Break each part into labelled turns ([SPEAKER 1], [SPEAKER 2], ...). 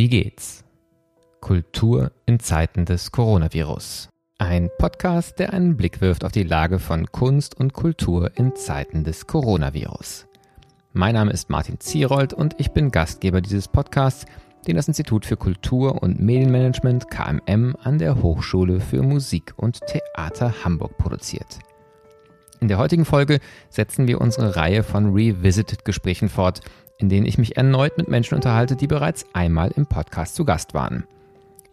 [SPEAKER 1] Wie geht's? Kultur in Zeiten des Coronavirus. Ein Podcast, der einen Blick wirft auf die Lage von Kunst und Kultur in Zeiten des Coronavirus. Mein Name ist Martin Zierold und ich bin Gastgeber dieses Podcasts, den das Institut für Kultur und Medienmanagement KMM an der Hochschule für Musik und Theater Hamburg produziert. In der heutigen Folge setzen wir unsere Reihe von Revisited Gesprächen fort, in denen ich mich erneut mit Menschen unterhalte, die bereits einmal im Podcast zu Gast waren.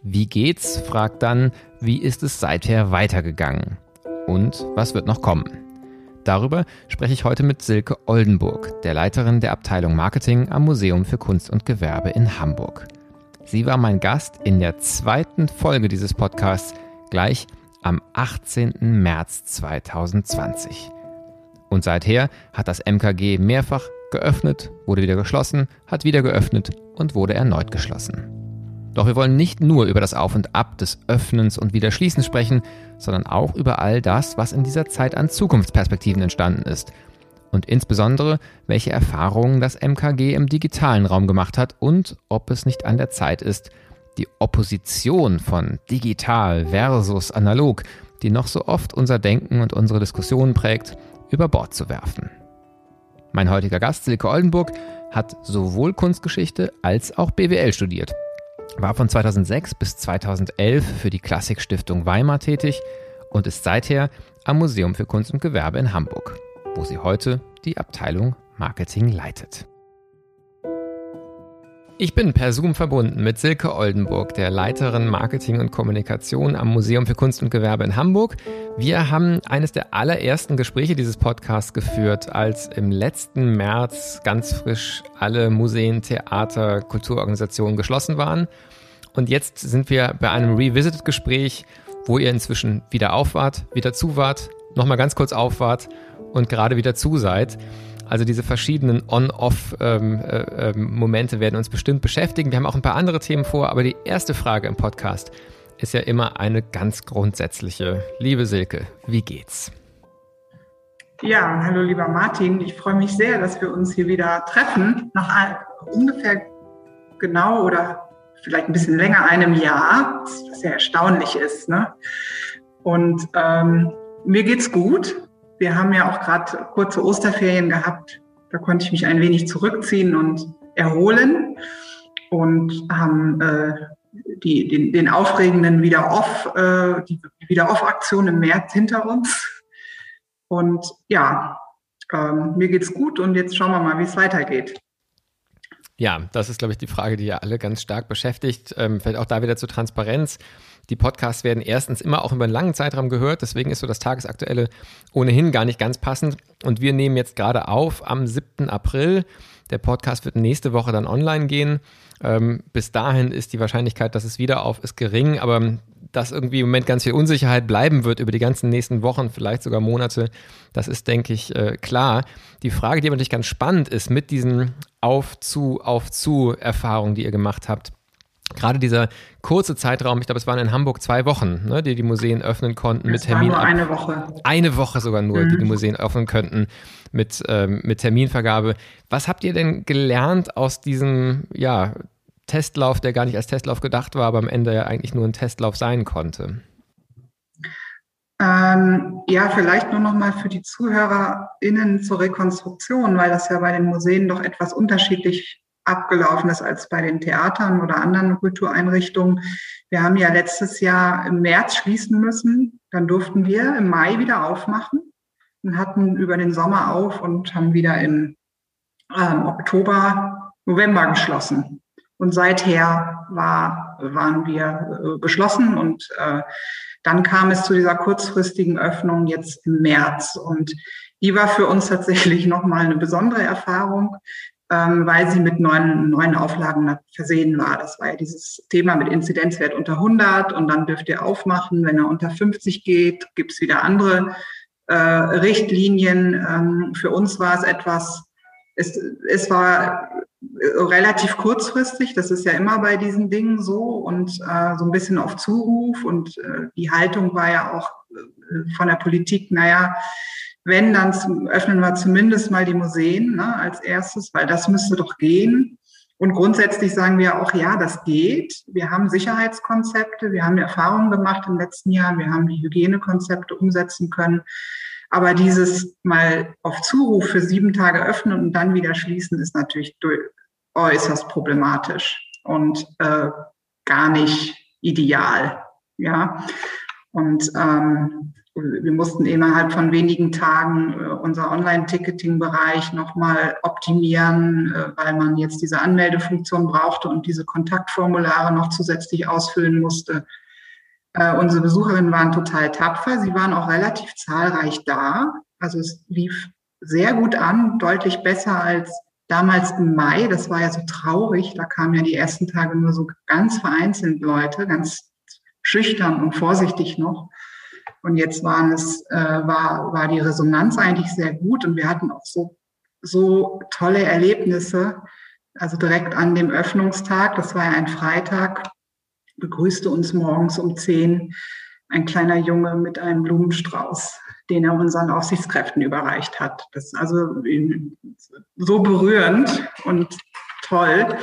[SPEAKER 1] Wie geht's? fragt dann, wie ist es seither weitergegangen? Und was wird noch kommen? Darüber spreche ich heute mit Silke Oldenburg, der Leiterin der Abteilung Marketing am Museum für Kunst und Gewerbe in Hamburg. Sie war mein Gast in der zweiten Folge dieses Podcasts, gleich am 18. März 2020. Und seither hat das MKG mehrfach geöffnet, wurde wieder geschlossen, hat wieder geöffnet und wurde erneut geschlossen. Doch wir wollen nicht nur über das Auf und Ab des Öffnens und Wiederschließens sprechen, sondern auch über all das, was in dieser Zeit an Zukunftsperspektiven entstanden ist und insbesondere, welche Erfahrungen das MKG im digitalen Raum gemacht hat und ob es nicht an der Zeit ist, die Opposition von digital versus analog, die noch so oft unser Denken und unsere Diskussionen prägt, über Bord zu werfen. Mein heutiger Gast, Silke Oldenburg, hat sowohl Kunstgeschichte als auch BWL studiert, war von 2006 bis 2011 für die Klassikstiftung Weimar tätig und ist seither am Museum für Kunst und Gewerbe in Hamburg, wo sie heute die Abteilung Marketing leitet. Ich bin per Zoom verbunden mit Silke Oldenburg, der Leiterin Marketing und Kommunikation am Museum für Kunst und Gewerbe in Hamburg. Wir haben eines der allerersten Gespräche dieses Podcasts geführt, als im letzten März ganz frisch alle Museen, Theater, Kulturorganisationen geschlossen waren. Und jetzt sind wir bei einem Revisited-Gespräch, wo ihr inzwischen wieder auf wart, wieder zu wart, nochmal ganz kurz auf wart und gerade wieder zu seid. Also diese verschiedenen On-Off-Momente ähm, äh, werden uns bestimmt beschäftigen. Wir haben auch ein paar andere Themen vor, aber die erste Frage im Podcast ist ja immer eine ganz grundsätzliche. Liebe Silke, wie geht's?
[SPEAKER 2] Ja, hallo lieber Martin. Ich freue mich sehr, dass wir uns hier wieder treffen. Nach ungefähr genau oder vielleicht ein bisschen länger einem Jahr, was ja erstaunlich ist. Ne? Und ähm, mir geht's gut. Wir haben ja auch gerade kurze Osterferien gehabt. Da konnte ich mich ein wenig zurückziehen und erholen und haben äh, die, den, den aufregenden Wieder-Off, äh, die Wieder-Off-Aktion im März hinter uns. Und ja, ähm, mir geht's gut und jetzt schauen wir mal, wie es weitergeht.
[SPEAKER 1] Ja, das ist, glaube ich, die Frage, die ja alle ganz stark beschäftigt. Ähm, vielleicht auch da wieder zur Transparenz. Die Podcasts werden erstens immer auch über einen langen Zeitraum gehört, deswegen ist so das Tagesaktuelle ohnehin gar nicht ganz passend. Und wir nehmen jetzt gerade auf am 7. April. Der Podcast wird nächste Woche dann online gehen. Ähm, bis dahin ist die Wahrscheinlichkeit, dass es wieder auf ist, gering, aber dass irgendwie im Moment ganz viel Unsicherheit bleiben wird über die ganzen nächsten Wochen, vielleicht sogar Monate, das ist, denke ich, äh, klar. Die Frage, die aber natürlich ganz spannend ist mit diesen Auf-zu, Auf-zu-Erfahrungen, die ihr gemacht habt, gerade dieser kurze Zeitraum, ich glaube, es waren in Hamburg zwei Wochen, ne, die die Museen öffnen konnten
[SPEAKER 2] mit Termin. Nur eine Woche.
[SPEAKER 1] Eine Woche sogar nur, mhm. die die Museen öffnen könnten mit, ähm, mit Terminvergabe. Was habt ihr denn gelernt aus diesem ja, Testlauf, der gar nicht als Testlauf gedacht war, aber am Ende ja eigentlich nur ein Testlauf sein konnte?
[SPEAKER 2] Ähm, ja, vielleicht nur noch mal für die ZuhörerInnen zur Rekonstruktion, weil das ja bei den Museen doch etwas unterschiedlich abgelaufen ist als bei den Theatern oder anderen Kultureinrichtungen. Wir haben ja letztes Jahr im März schließen müssen. Dann durften wir im Mai wieder aufmachen und hatten über den Sommer auf und haben wieder im ähm, Oktober, November geschlossen. Und seither war, waren wir äh, geschlossen und äh, dann kam es zu dieser kurzfristigen Öffnung jetzt im März. Und die war für uns tatsächlich nochmal eine besondere Erfahrung, ähm, weil sie mit neuen, neuen Auflagen versehen war. Das war ja dieses Thema mit Inzidenzwert unter 100 und dann dürft ihr aufmachen. Wenn er unter 50 geht, gibt es wieder andere äh, Richtlinien. Ähm, für uns war es etwas, es, es war relativ kurzfristig, das ist ja immer bei diesen Dingen so und äh, so ein bisschen auf Zuruf und äh, die Haltung war ja auch äh, von der Politik, naja, wenn, dann öffnen wir zumindest mal die Museen ne, als erstes, weil das müsste doch gehen. Und grundsätzlich sagen wir auch, ja, das geht. Wir haben Sicherheitskonzepte, wir haben Erfahrungen gemacht im letzten Jahr, wir haben die Hygienekonzepte umsetzen können. Aber dieses mal auf Zuruf für sieben Tage öffnen und dann wieder schließen, ist natürlich äußerst problematisch und äh, gar nicht ideal. Ja. Und ähm, wir mussten innerhalb von wenigen Tagen äh, unser Online-Ticketing-Bereich nochmal optimieren, äh, weil man jetzt diese Anmeldefunktion brauchte und diese Kontaktformulare noch zusätzlich ausfüllen musste. Äh, unsere Besucherinnen waren total tapfer. Sie waren auch relativ zahlreich da. Also es lief sehr gut an, deutlich besser als damals im Mai. Das war ja so traurig. Da kamen ja die ersten Tage nur so ganz vereinzelt Leute, ganz schüchtern und vorsichtig noch. Und jetzt waren es, äh, war, war die Resonanz eigentlich sehr gut und wir hatten auch so, so tolle Erlebnisse. Also direkt an dem Öffnungstag, das war ja ein Freitag, begrüßte uns morgens um zehn ein kleiner Junge mit einem Blumenstrauß, den er unseren Aufsichtskräften überreicht hat. Das ist also so berührend und toll.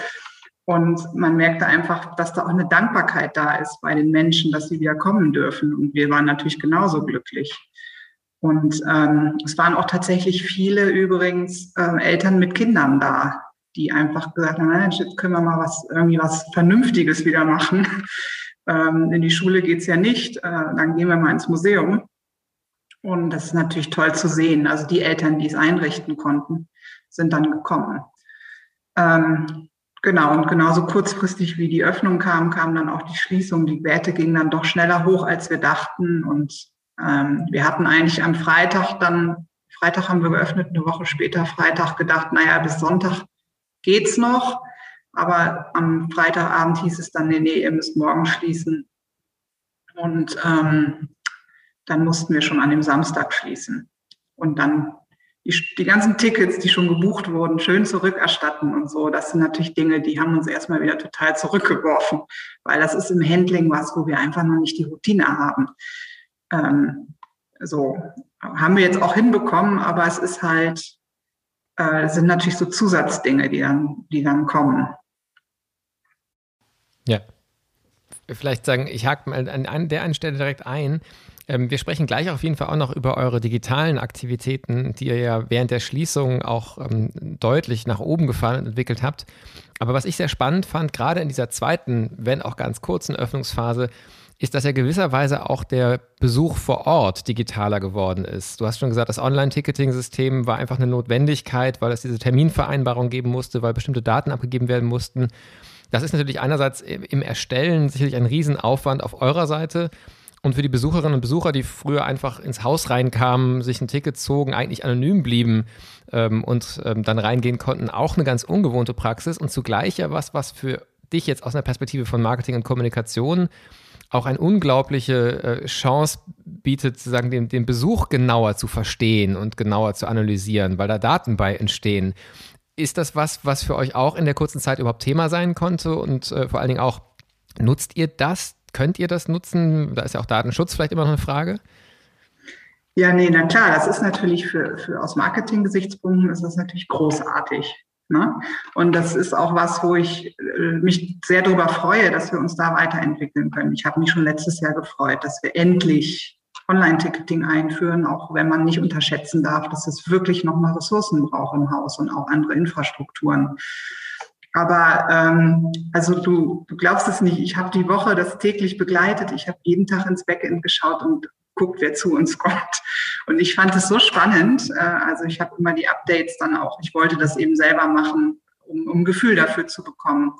[SPEAKER 2] Und man merkte einfach, dass da auch eine Dankbarkeit da ist bei den Menschen, dass sie wieder kommen dürfen. Und wir waren natürlich genauso glücklich. Und ähm, es waren auch tatsächlich viele übrigens äh, Eltern mit Kindern da, die einfach gesagt haben, Mensch, jetzt können wir mal was, irgendwie was Vernünftiges wieder machen. Ähm, in die Schule geht's ja nicht, äh, dann gehen wir mal ins Museum. Und das ist natürlich toll zu sehen. Also die Eltern, die es einrichten konnten, sind dann gekommen. Ähm, Genau, und genauso kurzfristig wie die Öffnung kam, kam dann auch die Schließung. Die Werte gingen dann doch schneller hoch, als wir dachten. Und ähm, wir hatten eigentlich am Freitag dann, Freitag haben wir geöffnet, eine Woche später Freitag gedacht, naja, bis Sonntag geht's noch. Aber am Freitagabend hieß es dann, nee, nee, ihr müsst morgen schließen. Und ähm, dann mussten wir schon an dem Samstag schließen. Und dann die, die ganzen Tickets, die schon gebucht wurden, schön zurückerstatten und so. Das sind natürlich Dinge, die haben uns erstmal wieder total zurückgeworfen, weil das ist im Handling was, wo wir einfach noch nicht die Routine haben. Ähm, so haben wir jetzt auch hinbekommen, aber es ist halt, äh, sind natürlich so Zusatzdinge, die dann, die dann kommen.
[SPEAKER 1] Ja. Vielleicht sagen, ich hake mal an der einen Stelle direkt ein. Ähm, wir sprechen gleich auf jeden Fall auch noch über eure digitalen Aktivitäten, die ihr ja während der Schließung auch ähm, deutlich nach oben gefahren und entwickelt habt. Aber was ich sehr spannend fand, gerade in dieser zweiten, wenn auch ganz kurzen Öffnungsphase, ist, dass ja gewisserweise auch der Besuch vor Ort digitaler geworden ist. Du hast schon gesagt, das Online-Ticketing-System war einfach eine Notwendigkeit, weil es diese Terminvereinbarung geben musste, weil bestimmte Daten abgegeben werden mussten. Das ist natürlich einerseits im Erstellen sicherlich ein Riesenaufwand auf eurer Seite. Und für die Besucherinnen und Besucher, die früher einfach ins Haus reinkamen, sich ein Ticket zogen, eigentlich anonym blieben ähm, und ähm, dann reingehen konnten, auch eine ganz ungewohnte Praxis und zugleich ja was, was für dich jetzt aus einer Perspektive von Marketing und Kommunikation auch eine unglaubliche äh, Chance bietet, sozusagen den, den Besuch genauer zu verstehen und genauer zu analysieren, weil da Daten bei entstehen. Ist das was, was für euch auch in der kurzen Zeit überhaupt Thema sein konnte und äh, vor allen Dingen auch nutzt ihr das Könnt ihr das nutzen? Da ist ja auch Datenschutz vielleicht immer noch eine Frage.
[SPEAKER 2] Ja, nee, na klar, das ist natürlich für, für aus Marketing-Gesichtspunkten ist das natürlich großartig. Ne? Und das ist auch was, wo ich äh, mich sehr darüber freue, dass wir uns da weiterentwickeln können. Ich habe mich schon letztes Jahr gefreut, dass wir endlich Online-Ticketing einführen, auch wenn man nicht unterschätzen darf, dass es wirklich nochmal Ressourcen braucht im Haus und auch andere Infrastrukturen. Aber ähm, also du, du glaubst es nicht, ich habe die Woche das täglich begleitet. Ich habe jeden Tag ins Backend geschaut und guckt, wer zu uns kommt. Und ich fand es so spannend. Äh, also ich habe immer die Updates dann auch. Ich wollte das eben selber machen, um, um Gefühl dafür zu bekommen.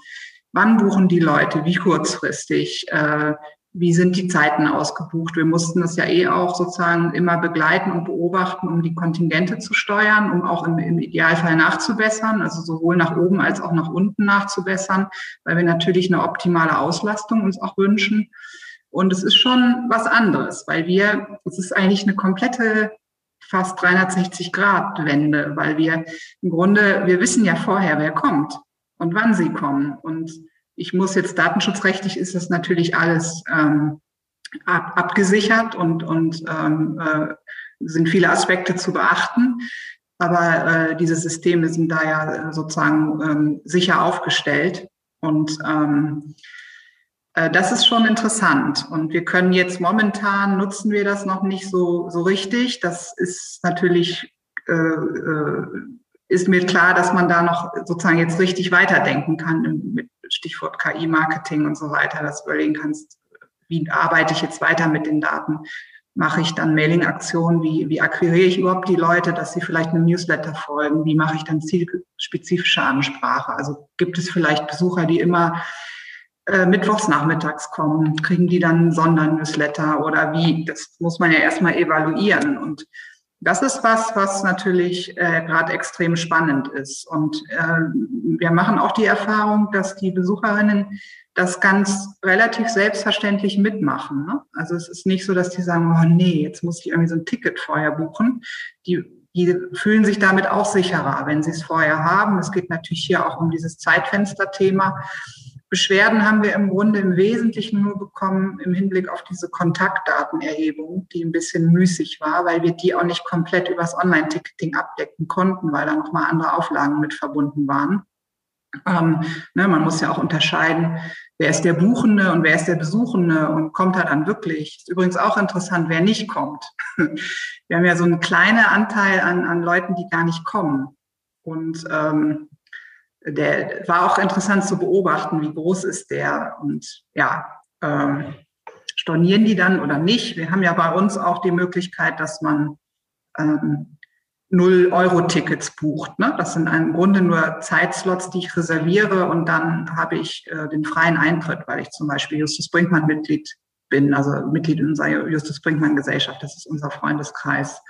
[SPEAKER 2] Wann buchen die Leute? Wie kurzfristig? Äh, wie sind die Zeiten ausgebucht. Wir mussten das ja eh auch sozusagen immer begleiten und beobachten, um die Kontingente zu steuern, um auch im, im, Idealfall nachzubessern, also sowohl nach oben als auch nach unten nachzubessern, weil wir natürlich eine optimale Auslastung uns auch wünschen. Und es ist schon was anderes, weil wir, es ist eigentlich eine komplette fast 360 Grad Wende, weil wir im Grunde, wir wissen ja vorher, wer kommt und wann sie kommen und ich muss jetzt datenschutzrechtlich ist das natürlich alles ähm, ab, abgesichert und, und ähm, äh, sind viele Aspekte zu beachten. Aber äh, diese Systeme sind da ja sozusagen ähm, sicher aufgestellt. Und ähm, äh, das ist schon interessant. Und wir können jetzt momentan nutzen wir das noch nicht so, so richtig. Das ist natürlich, äh, äh ist mir klar, dass man da noch sozusagen jetzt richtig weiterdenken kann mit Stichwort KI-Marketing und so weiter, dass du überlegen kannst, wie arbeite ich jetzt weiter mit den Daten? Mache ich dann Mailing-Aktionen? Wie, wie akquiriere ich überhaupt die Leute, dass sie vielleicht einem Newsletter folgen? Wie mache ich dann zielspezifische Ansprache? Also gibt es vielleicht Besucher, die immer äh, mittwochs nachmittags kommen? Kriegen die dann Sondernewsletter oder wie? Das muss man ja erstmal evaluieren. Und das ist was, was natürlich äh, gerade extrem spannend ist. Und äh, wir machen auch die Erfahrung, dass die Besucherinnen das ganz relativ selbstverständlich mitmachen. Ne? Also es ist nicht so, dass die sagen, oh nee, jetzt muss ich irgendwie so ein Ticket vorher buchen. Die, die fühlen sich damit auch sicherer, wenn sie es vorher haben. Es geht natürlich hier auch um dieses Zeitfenster-Thema. Beschwerden haben wir im Grunde im Wesentlichen nur bekommen im Hinblick auf diese Kontaktdatenerhebung, die ein bisschen müßig war, weil wir die auch nicht komplett übers Online-Ticketing abdecken konnten, weil da nochmal andere Auflagen mit verbunden waren. Ähm, ne, man muss ja auch unterscheiden, wer ist der Buchende und wer ist der Besuchende und kommt er dann wirklich. Ist übrigens auch interessant, wer nicht kommt. Wir haben ja so einen kleinen Anteil an, an Leuten, die gar nicht kommen. Und ähm, der war auch interessant zu beobachten, wie groß ist der und ja, ähm, stornieren die dann oder nicht. Wir haben ja bei uns auch die Möglichkeit, dass man ähm, 0-Euro-Tickets bucht. Ne? Das sind im Grunde nur Zeitslots, die ich reserviere und dann habe ich äh, den freien Eintritt, weil ich zum Beispiel Justus Brinkmann-Mitglied bin, also Mitglied in unserer Justus Brinkmann-Gesellschaft. Das ist unser Freundeskreis.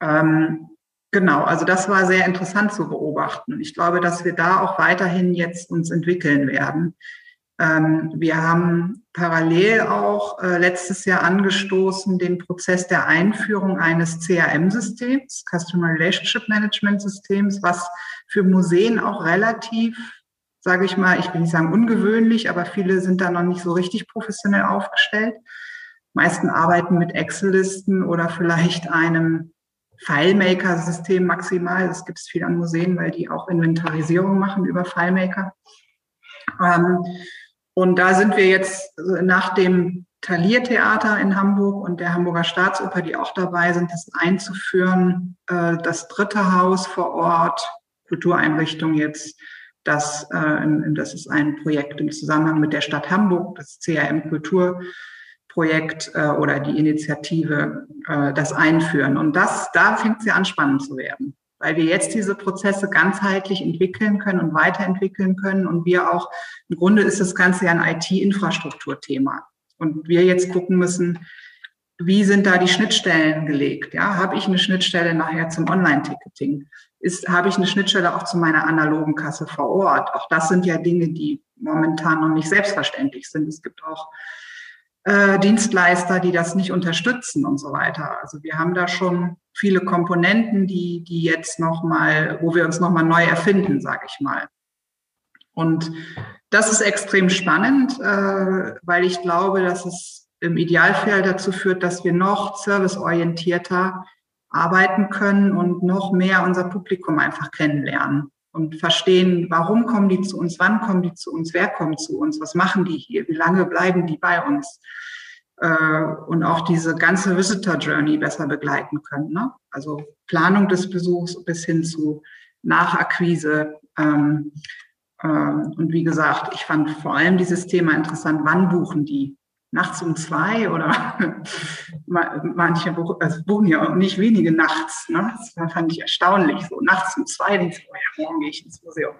[SPEAKER 2] Ähm, Genau, also das war sehr interessant zu beobachten. Ich glaube, dass wir da auch weiterhin jetzt uns entwickeln werden. Ähm, wir haben parallel auch äh, letztes Jahr angestoßen den Prozess der Einführung eines CRM-Systems, Customer Relationship Management Systems, was für Museen auch relativ, sage ich mal, ich will nicht sagen ungewöhnlich, aber viele sind da noch nicht so richtig professionell aufgestellt. Meisten arbeiten mit Excel-Listen oder vielleicht einem FileMaker-System maximal. Das gibt es viel an Museen, weil die auch Inventarisierung machen über FileMaker. Ähm, und da sind wir jetzt nach dem Taliertheater in Hamburg und der Hamburger Staatsoper, die auch dabei sind, das einzuführen. Äh, das dritte Haus vor Ort, Kultureinrichtung jetzt, das, äh, das ist ein Projekt im Zusammenhang mit der Stadt Hamburg, das CRM Kultur Projekt äh, oder die Initiative äh, das einführen. Und das, da fängt es ja an, spannend zu werden, weil wir jetzt diese Prozesse ganzheitlich entwickeln können und weiterentwickeln können. Und wir auch, im Grunde ist das Ganze ja ein IT-Infrastrukturthema. Und wir jetzt gucken müssen, wie sind da die Schnittstellen gelegt? Ja, habe ich eine Schnittstelle nachher zum Online-Ticketing? Ist, habe ich eine Schnittstelle auch zu meiner analogen Kasse vor Ort? Auch das sind ja Dinge, die momentan noch nicht selbstverständlich sind. Es gibt auch äh, Dienstleister, die das nicht unterstützen und so weiter. Also wir haben da schon viele Komponenten, die, die jetzt nochmal, wo wir uns nochmal neu erfinden, sage ich mal. Und das ist extrem spannend, äh, weil ich glaube, dass es im Idealfall dazu führt, dass wir noch serviceorientierter arbeiten können und noch mehr unser Publikum einfach kennenlernen und verstehen, warum kommen die zu uns, wann kommen die zu uns, wer kommt zu uns, was machen die hier, wie lange bleiben die bei uns äh, und auch diese ganze Visitor Journey besser begleiten können. Ne? Also Planung des Besuchs bis hin zu Nachakquise. Ähm, äh, und wie gesagt, ich fand vor allem dieses Thema interessant, wann buchen die? Nachts um zwei oder manche also buchen ja auch nicht wenige nachts. Ne? Das fand ich erstaunlich. So nachts um zwei, denke ich, oh ja, morgen gehe ich ins Museum.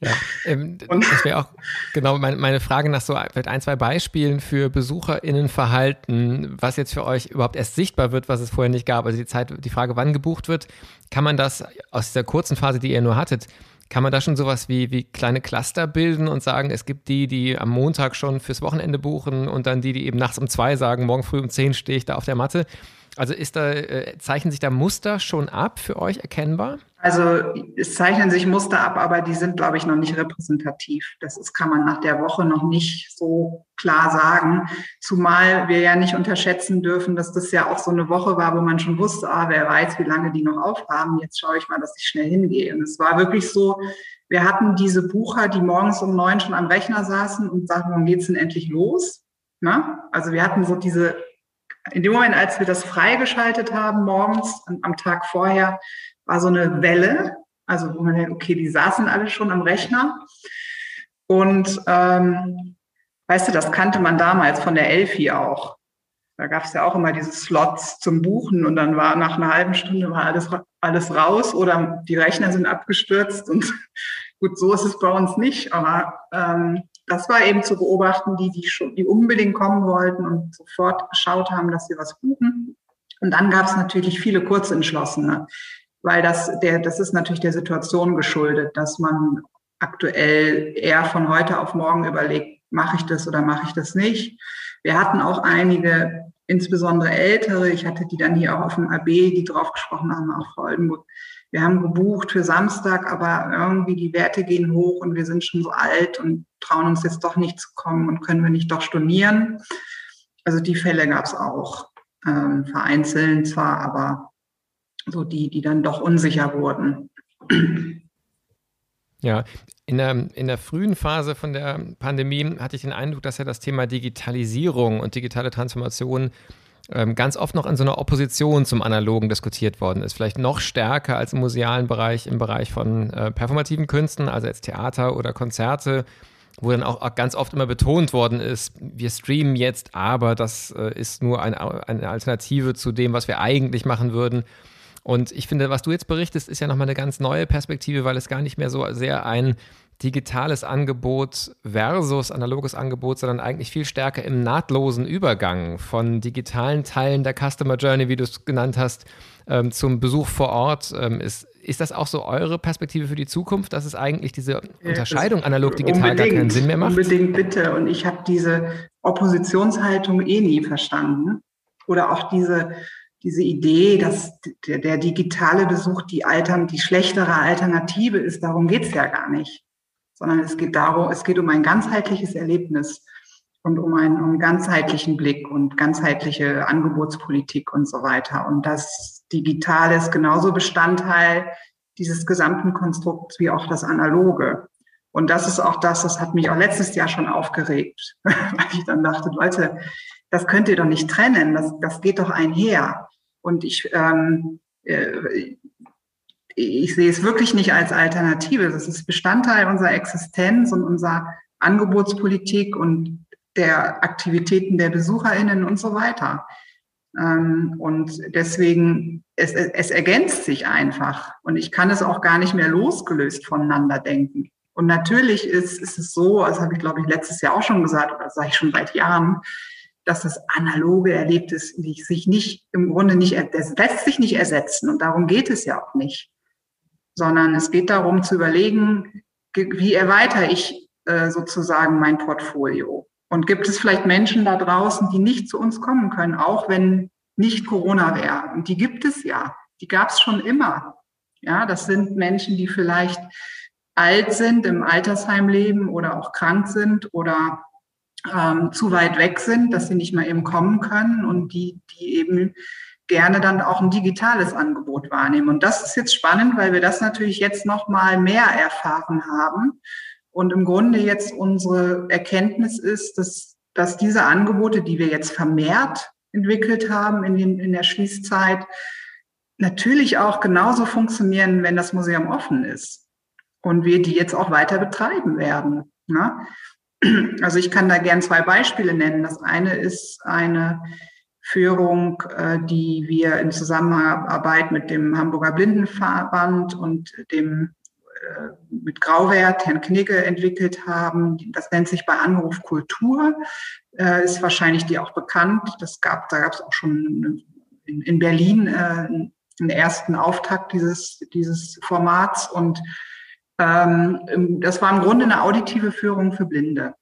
[SPEAKER 1] Ja, ähm, das wäre auch genau meine, meine Frage nach so vielleicht ein, zwei Beispielen für BesucherInnenverhalten, was jetzt für euch überhaupt erst sichtbar wird, was es vorher nicht gab. Also die Zeit, die Frage, wann gebucht wird, kann man das aus dieser kurzen Phase, die ihr nur hattet, kann man da schon sowas wie, wie kleine Cluster bilden und sagen, es gibt die, die am Montag schon fürs Wochenende buchen und dann die, die eben nachts um zwei sagen, morgen früh um zehn stehe ich da auf der Matte? Also ist da, äh, zeichnen sich da Muster schon ab für euch erkennbar?
[SPEAKER 2] Also es zeichnen sich Muster ab, aber die sind, glaube ich, noch nicht repräsentativ. Das ist, kann man nach der Woche noch nicht so klar sagen. Zumal wir ja nicht unterschätzen dürfen, dass das ja auch so eine Woche war, wo man schon wusste, ah, wer weiß, wie lange die noch aufhaben. Jetzt schaue ich mal, dass ich schnell hingehe. Und es war wirklich so, wir hatten diese Bucher, die morgens um neun schon am Rechner saßen und sagten, wann geht's denn endlich los? Na? Also wir hatten so diese, in dem Moment, als wir das freigeschaltet haben morgens, am Tag vorher, war so eine Welle, also wo man denkt, okay, die saßen alle schon am Rechner. Und ähm, weißt du, das kannte man damals von der Elfi auch. Da gab es ja auch immer diese Slots zum Buchen und dann war nach einer halben Stunde war alles, alles raus oder die Rechner sind abgestürzt und gut, so ist es bei uns nicht, aber ähm, das war eben zu beobachten, die, die, schon, die unbedingt kommen wollten und sofort geschaut haben, dass sie was buchen. Und dann gab es natürlich viele Kurzentschlossene, weil das, der, das ist natürlich der Situation geschuldet, dass man aktuell eher von heute auf morgen überlegt, mache ich das oder mache ich das nicht. Wir hatten auch einige, insbesondere ältere, ich hatte die dann hier auch auf dem AB, die drauf gesprochen haben, auch Frau Oldenburg. Wir haben gebucht für Samstag, aber irgendwie die Werte gehen hoch und wir sind schon so alt und trauen uns jetzt doch nicht zu kommen und können wir nicht doch stornieren. Also die Fälle gab es auch, ähm, vereinzelt zwar, aber so die, die dann doch unsicher wurden.
[SPEAKER 1] Ja, in der, in der frühen Phase von der Pandemie hatte ich den Eindruck, dass ja das Thema Digitalisierung und digitale Transformation ganz oft noch in so einer Opposition zum Analogen diskutiert worden ist. Vielleicht noch stärker als im musealen Bereich, im Bereich von äh, performativen Künsten, also jetzt Theater oder Konzerte, wo dann auch ganz oft immer betont worden ist, wir streamen jetzt, aber das äh, ist nur eine, eine Alternative zu dem, was wir eigentlich machen würden. Und ich finde, was du jetzt berichtest, ist ja nochmal eine ganz neue Perspektive, weil es gar nicht mehr so sehr ein digitales Angebot versus analoges Angebot, sondern eigentlich viel stärker im nahtlosen Übergang von digitalen Teilen der Customer Journey, wie du es genannt hast, ähm, zum Besuch vor Ort ähm, ist. Ist das auch so eure Perspektive für die Zukunft, dass es eigentlich diese Unterscheidung analog-digital gar keinen Sinn mehr macht?
[SPEAKER 2] Unbedingt bitte. Und ich habe diese Oppositionshaltung eh nie verstanden. Oder auch diese diese Idee, dass der, der digitale Besuch die, Altern, die schlechtere Alternative ist, darum geht's ja gar nicht. Sondern es geht darum, es geht um ein ganzheitliches Erlebnis und um einen, um ganzheitlichen Blick und ganzheitliche Angebotspolitik und so weiter. Und das Digitale ist genauso Bestandteil dieses gesamten Konstrukts wie auch das Analoge. Und das ist auch das, das hat mich auch letztes Jahr schon aufgeregt, weil ich dann dachte, Leute, das könnt ihr doch nicht trennen, das, das geht doch einher. Und ich, ähm, äh, ich sehe es wirklich nicht als Alternative. Das ist Bestandteil unserer Existenz und unserer Angebotspolitik und der Aktivitäten der BesucherInnen und so weiter. Ähm, und deswegen, es, es ergänzt sich einfach. Und ich kann es auch gar nicht mehr losgelöst voneinander denken. Und natürlich ist, ist es so, das habe ich, glaube ich, letztes Jahr auch schon gesagt, oder sage ich schon seit Jahren, dass das analoge Erlebnis sich nicht, im Grunde nicht, das lässt sich nicht ersetzen. Und darum geht es ja auch nicht. Sondern es geht darum zu überlegen, wie erweitere ich äh, sozusagen mein Portfolio? Und gibt es vielleicht Menschen da draußen, die nicht zu uns kommen können, auch wenn nicht Corona wäre? Und die gibt es ja. Die gab es schon immer. Ja, das sind Menschen, die vielleicht alt sind, im Altersheim leben oder auch krank sind oder ähm, zu weit weg sind, dass sie nicht mal eben kommen können und die, die eben gerne dann auch ein digitales Angebot wahrnehmen. Und das ist jetzt spannend, weil wir das natürlich jetzt noch mal mehr erfahren haben. Und im Grunde jetzt unsere Erkenntnis ist, dass, dass diese Angebote, die wir jetzt vermehrt entwickelt haben in, den, in der Schließzeit, natürlich auch genauso funktionieren, wenn das Museum offen ist. Und wir die jetzt auch weiter betreiben werden. Ne? Also ich kann da gern zwei Beispiele nennen. Das eine ist eine Führung, äh, die wir in Zusammenarbeit mit dem Hamburger Blindenverband und dem äh, mit Grauwert, Herrn Knigge, entwickelt haben. Das nennt sich bei Anruf Kultur, äh, ist wahrscheinlich die auch bekannt. Das gab, da gab es auch schon in Berlin einen ersten Auftakt dieses, dieses Formats und ähm, das war im Grunde eine auditive Führung für Blinde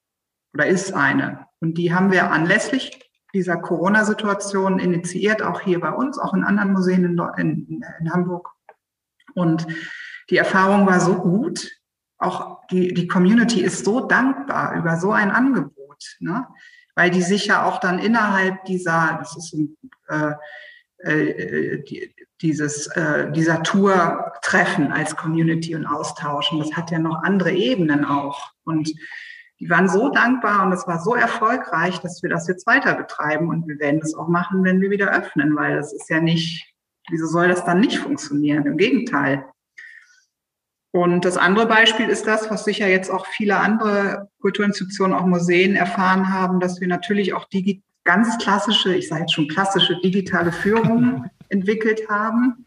[SPEAKER 2] oder ist eine. Und die haben wir anlässlich dieser Corona-Situation initiiert, auch hier bei uns, auch in anderen Museen in, in, in Hamburg. Und die Erfahrung war so gut, auch die, die Community ist so dankbar über so ein Angebot, ne? weil die sich ja auch dann innerhalb dieser, das ist ein, äh, äh, die, dieses, äh, dieser Tour treffen als Community und austauschen. Das hat ja noch andere Ebenen auch. Und die waren so dankbar und es war so erfolgreich, dass wir das jetzt weiter betreiben und wir werden es auch machen, wenn wir wieder öffnen, weil das ist ja nicht, wieso soll das dann nicht funktionieren? Im Gegenteil. Und das andere Beispiel ist das, was sicher jetzt auch viele andere Kulturinstitutionen, auch Museen erfahren haben, dass wir natürlich auch die ganz klassische, ich sage jetzt schon klassische digitale Führung entwickelt haben.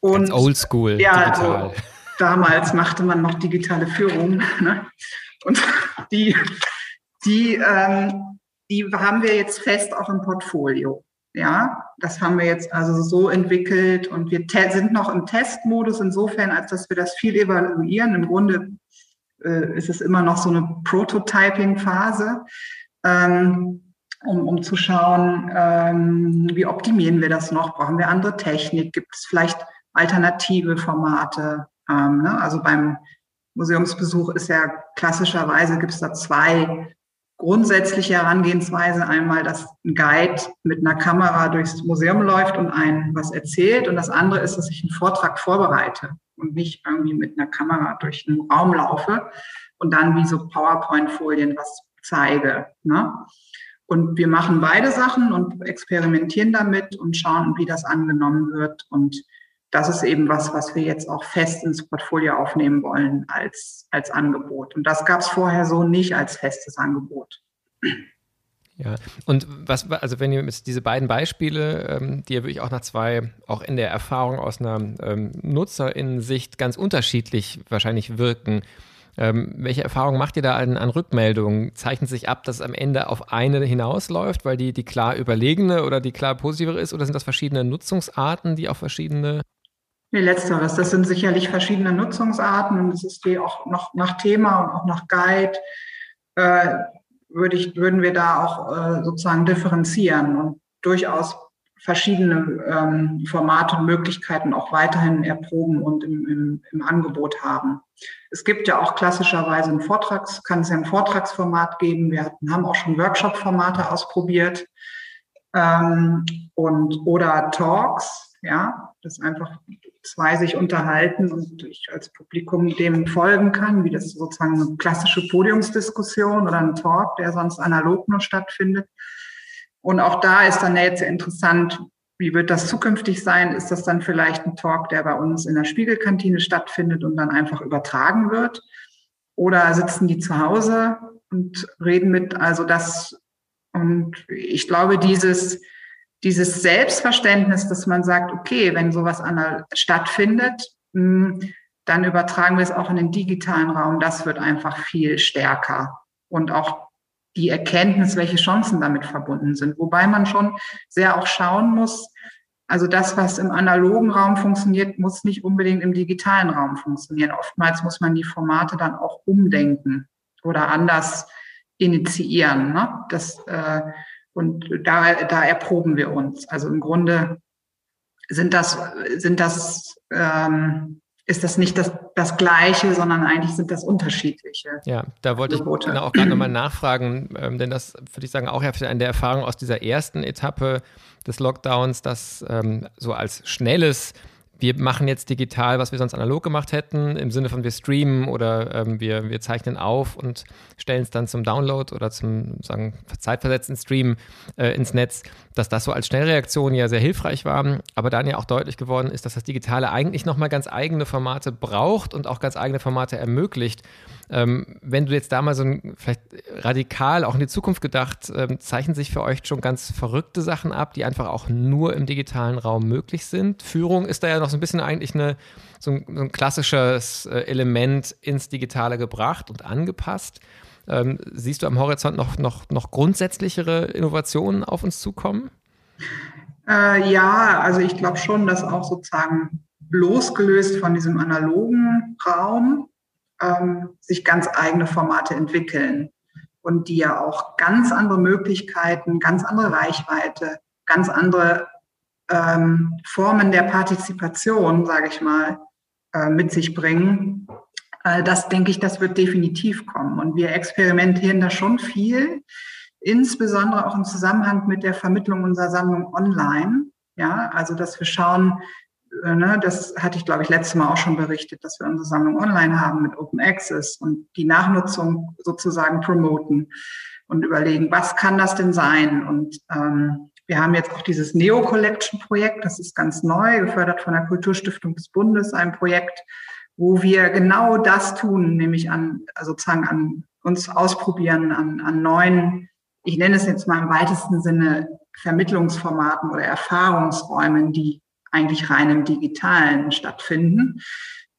[SPEAKER 1] Und ganz oldschool.
[SPEAKER 2] Ja, digital. Also, damals machte man noch digitale Führung. Ne? Und die, die, ähm, die haben wir jetzt fest auch im Portfolio. Ja, das haben wir jetzt also so entwickelt und wir sind noch im Testmodus insofern, als dass wir das viel evaluieren. Im Grunde äh, ist es immer noch so eine Prototyping-Phase, ähm, um, um zu schauen, ähm, wie optimieren wir das noch? Brauchen wir andere Technik? Gibt es vielleicht alternative Formate? Ähm, ne? Also beim Museumsbesuch ist ja klassischerweise gibt es da zwei grundsätzliche Herangehensweise. Einmal, dass ein Guide mit einer Kamera durchs Museum läuft und einen was erzählt. Und das andere ist, dass ich einen Vortrag vorbereite und nicht irgendwie mit einer Kamera durch einen Raum laufe und dann wie so PowerPoint-Folien was zeige. Ne? Und wir machen beide Sachen und experimentieren damit und schauen, wie das angenommen wird. Und das ist eben was, was wir jetzt auch fest ins Portfolio aufnehmen wollen als, als Angebot. Und das gab es vorher so nicht als festes Angebot.
[SPEAKER 1] Ja, und was, also wenn ihr jetzt diese beiden Beispiele, ähm, die ja wirklich auch nach zwei, auch in der Erfahrung aus einer ähm, Nutzerinnensicht ganz unterschiedlich wahrscheinlich wirken, ähm, welche Erfahrungen macht ihr da an, an, Rückmeldungen? Zeichnet sich ab, dass es am Ende auf eine hinausläuft, weil die, die klar überlegene oder die klar positivere ist? Oder sind das verschiedene Nutzungsarten, die auf verschiedene
[SPEAKER 2] Nee, letzteres. Das sind sicherlich verschiedene Nutzungsarten und es ist auch noch nach Thema und auch nach Guide. Äh, würde ich, würden wir da auch äh, sozusagen differenzieren und durchaus verschiedene ähm, Formate und Möglichkeiten auch weiterhin erproben und im, im, im Angebot haben. Es gibt ja auch klassischerweise ein Vortrags, kann es ja ein Vortragsformat geben. Wir hatten, haben auch schon Workshop-Formate ausprobiert ähm, und oder Talks, ja, das einfach zwei sich unterhalten und ich als Publikum dem folgen kann, wie das sozusagen eine klassische Podiumsdiskussion oder ein Talk, der sonst analog nur stattfindet. Und auch da ist dann jetzt interessant, wie wird das zukünftig sein? Ist das dann vielleicht ein Talk, der bei uns in der Spiegelkantine stattfindet und dann einfach übertragen wird? Oder sitzen die zu Hause und reden mit? Also das, und ich glaube, dieses, dieses Selbstverständnis, dass man sagt, okay, wenn sowas stattfindet, hm, dann übertragen wir es auch in den digitalen Raum. Das wird einfach viel stärker. Und auch die Erkenntnis, welche Chancen damit verbunden sind. Wobei man schon sehr auch schauen muss, also das, was im analogen Raum funktioniert, muss nicht unbedingt im digitalen Raum funktionieren. Oftmals muss man die Formate dann auch umdenken oder anders initiieren. Ne? Das, äh, und da, da erproben wir uns. Also im Grunde sind das, sind das, ähm, ist das nicht das, das Gleiche, sondern eigentlich sind das unterschiedliche.
[SPEAKER 1] Ja, da wollte ich genau auch gerade nochmal nachfragen, ähm, denn das würde ich sagen auch ja eine der Erfahrungen aus dieser ersten Etappe des Lockdowns, dass ähm, so als schnelles wir machen jetzt digital, was wir sonst analog gemacht hätten, im Sinne von wir streamen oder ähm, wir, wir zeichnen auf und stellen es dann zum Download oder zum sagen, zeitversetzten Stream äh, ins Netz, dass das so als Schnellreaktion ja sehr hilfreich war, aber dann ja auch deutlich geworden ist, dass das Digitale eigentlich nochmal ganz eigene Formate braucht und auch ganz eigene Formate ermöglicht. Ähm, wenn du jetzt da mal so ein, vielleicht radikal auch in die Zukunft gedacht, ähm, zeichnen sich für euch schon ganz verrückte Sachen ab, die einfach auch nur im digitalen Raum möglich sind. Führung ist da ja noch so ein bisschen eigentlich eine, so ein, so ein klassisches äh, Element ins Digitale gebracht und angepasst. Ähm, siehst du am Horizont noch, noch, noch grundsätzlichere Innovationen auf uns zukommen?
[SPEAKER 2] Äh, ja, also ich glaube schon, dass auch sozusagen losgelöst von diesem analogen Raum ähm, sich ganz eigene Formate entwickeln. und die ja auch ganz andere Möglichkeiten, ganz andere Reichweite, ganz andere ähm, Formen der Partizipation, sage ich mal, äh, mit sich bringen. Äh, das denke ich, das wird definitiv kommen. Und wir experimentieren da schon viel, insbesondere auch im Zusammenhang mit der Vermittlung unserer Sammlung online. Ja, also dass wir schauen, das hatte ich, glaube ich, letztes Mal auch schon berichtet, dass wir unsere Sammlung online haben mit Open Access und die Nachnutzung sozusagen promoten und überlegen, was kann das denn sein? Und ähm, wir haben jetzt auch dieses Neo Collection Projekt, das ist ganz neu, gefördert von der Kulturstiftung des Bundes, ein Projekt, wo wir genau das tun, nämlich an, also sozusagen an uns ausprobieren, an, an neuen, ich nenne es jetzt mal im weitesten Sinne Vermittlungsformaten oder Erfahrungsräumen, die eigentlich rein im Digitalen stattfinden.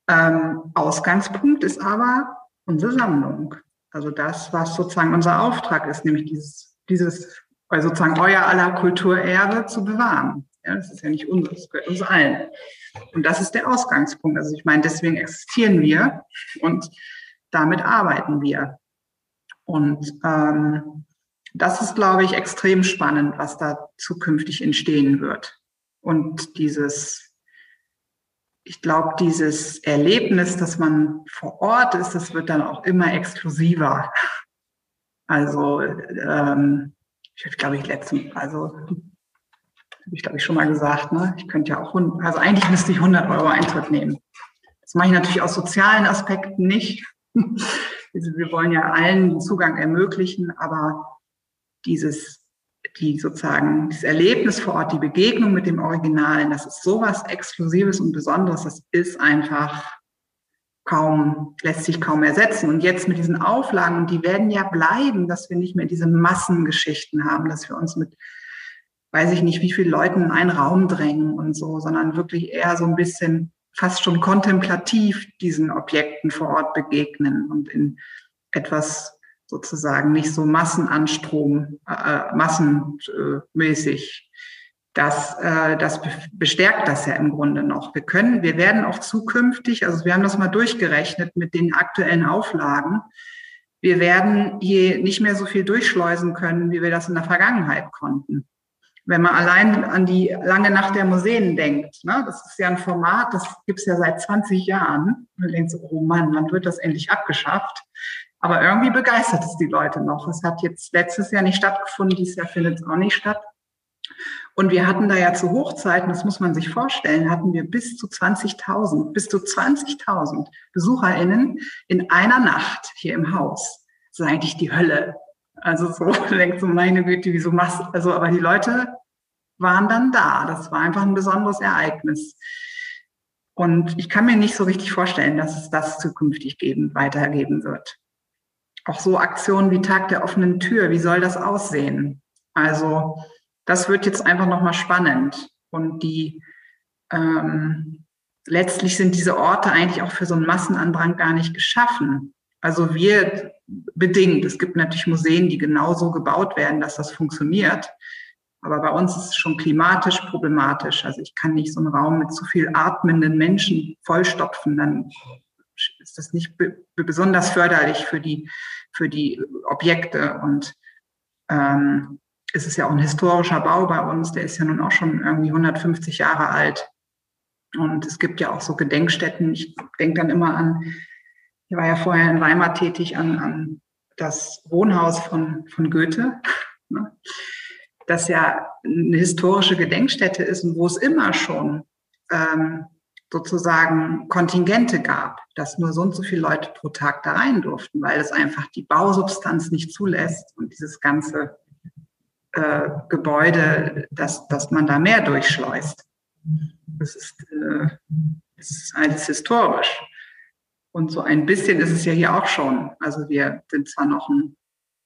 [SPEAKER 2] Ähm, Ausgangspunkt ist aber unsere Sammlung. Also das, was sozusagen unser Auftrag ist, nämlich dieses, dieses weil sozusagen euer aller Kulturerbe zu bewahren. Ja, das ist ja nicht unseres, das gehört uns allen. Und das ist der Ausgangspunkt. Also ich meine, deswegen existieren wir und damit arbeiten wir. Und ähm, das ist, glaube ich, extrem spannend, was da zukünftig entstehen wird. Und dieses, ich glaube, dieses Erlebnis, dass man vor Ort ist, das wird dann auch immer exklusiver. Also ähm, ich glaube ich, letzten, also habe ich, glaube ich, schon mal gesagt, ne? ich könnte ja auch, also eigentlich müsste ich 100 Euro Eintritt nehmen. Das mache ich natürlich aus sozialen Aspekten nicht. Also wir wollen ja allen Zugang ermöglichen, aber dieses, die sozusagen, das Erlebnis vor Ort, die Begegnung mit dem Originalen, das ist sowas Exklusives und Besonderes, das ist einfach kaum, lässt sich kaum ersetzen. Und jetzt mit diesen Auflagen, und die werden ja bleiben, dass wir nicht mehr diese Massengeschichten haben, dass wir uns mit, weiß ich nicht, wie viele Leuten in einen Raum drängen und so, sondern wirklich eher so ein bisschen fast schon kontemplativ diesen Objekten vor Ort begegnen und in etwas sozusagen nicht so Massenanstrom, äh, massenmäßig das, äh, das bestärkt das ja im Grunde noch. Wir können, wir werden auch zukünftig, also wir haben das mal durchgerechnet mit den aktuellen Auflagen, wir werden hier nicht mehr so viel durchschleusen können, wie wir das in der Vergangenheit konnten. Wenn man allein an die lange Nacht der Museen denkt, ne, das ist ja ein Format, das gibt's ja seit 20 Jahren. Man denkt so, oh Mann, wann wird das endlich abgeschafft? Aber irgendwie begeistert es die Leute noch. Es hat jetzt letztes Jahr nicht stattgefunden, dieses Jahr findet es auch nicht statt. Und wir hatten da ja zu Hochzeiten, das muss man sich vorstellen, hatten wir bis zu 20.000, bis zu 20.000 BesucherInnen in einer Nacht hier im Haus. Das ist eigentlich die Hölle. Also so, denkt so, meine Güte, wieso machst du, also, aber die Leute waren dann da. Das war einfach ein besonderes Ereignis. Und ich kann mir nicht so richtig vorstellen, dass es das zukünftig geben, weitergeben wird. Auch so Aktionen wie Tag der offenen Tür, wie soll das aussehen? Also, das wird jetzt einfach nochmal spannend. Und die ähm, letztlich sind diese Orte eigentlich auch für so einen Massenandrang gar nicht geschaffen. Also wir bedingt. Es gibt natürlich Museen, die genauso gebaut werden, dass das funktioniert. Aber bei uns ist es schon klimatisch problematisch. Also ich kann nicht so einen Raum mit zu viel atmenden Menschen vollstopfen. Dann ist das nicht besonders förderlich für die, für die Objekte. Und ähm, es ist ja auch ein historischer Bau bei uns, der ist ja nun auch schon irgendwie 150 Jahre alt. Und es gibt ja auch so Gedenkstätten. Ich denke dann immer an, ich war ja vorher in Weimar tätig, an, an das Wohnhaus von, von Goethe, ne? das ja eine historische Gedenkstätte ist und wo es immer schon ähm, sozusagen Kontingente gab, dass nur so und so viele Leute pro Tag da rein durften, weil es einfach die Bausubstanz nicht zulässt und dieses ganze äh, Gebäude, dass, dass man da mehr durchschleust. Das ist, äh, das ist alles historisch. Und so ein bisschen ist es ja hier auch schon. Also wir sind zwar noch ein,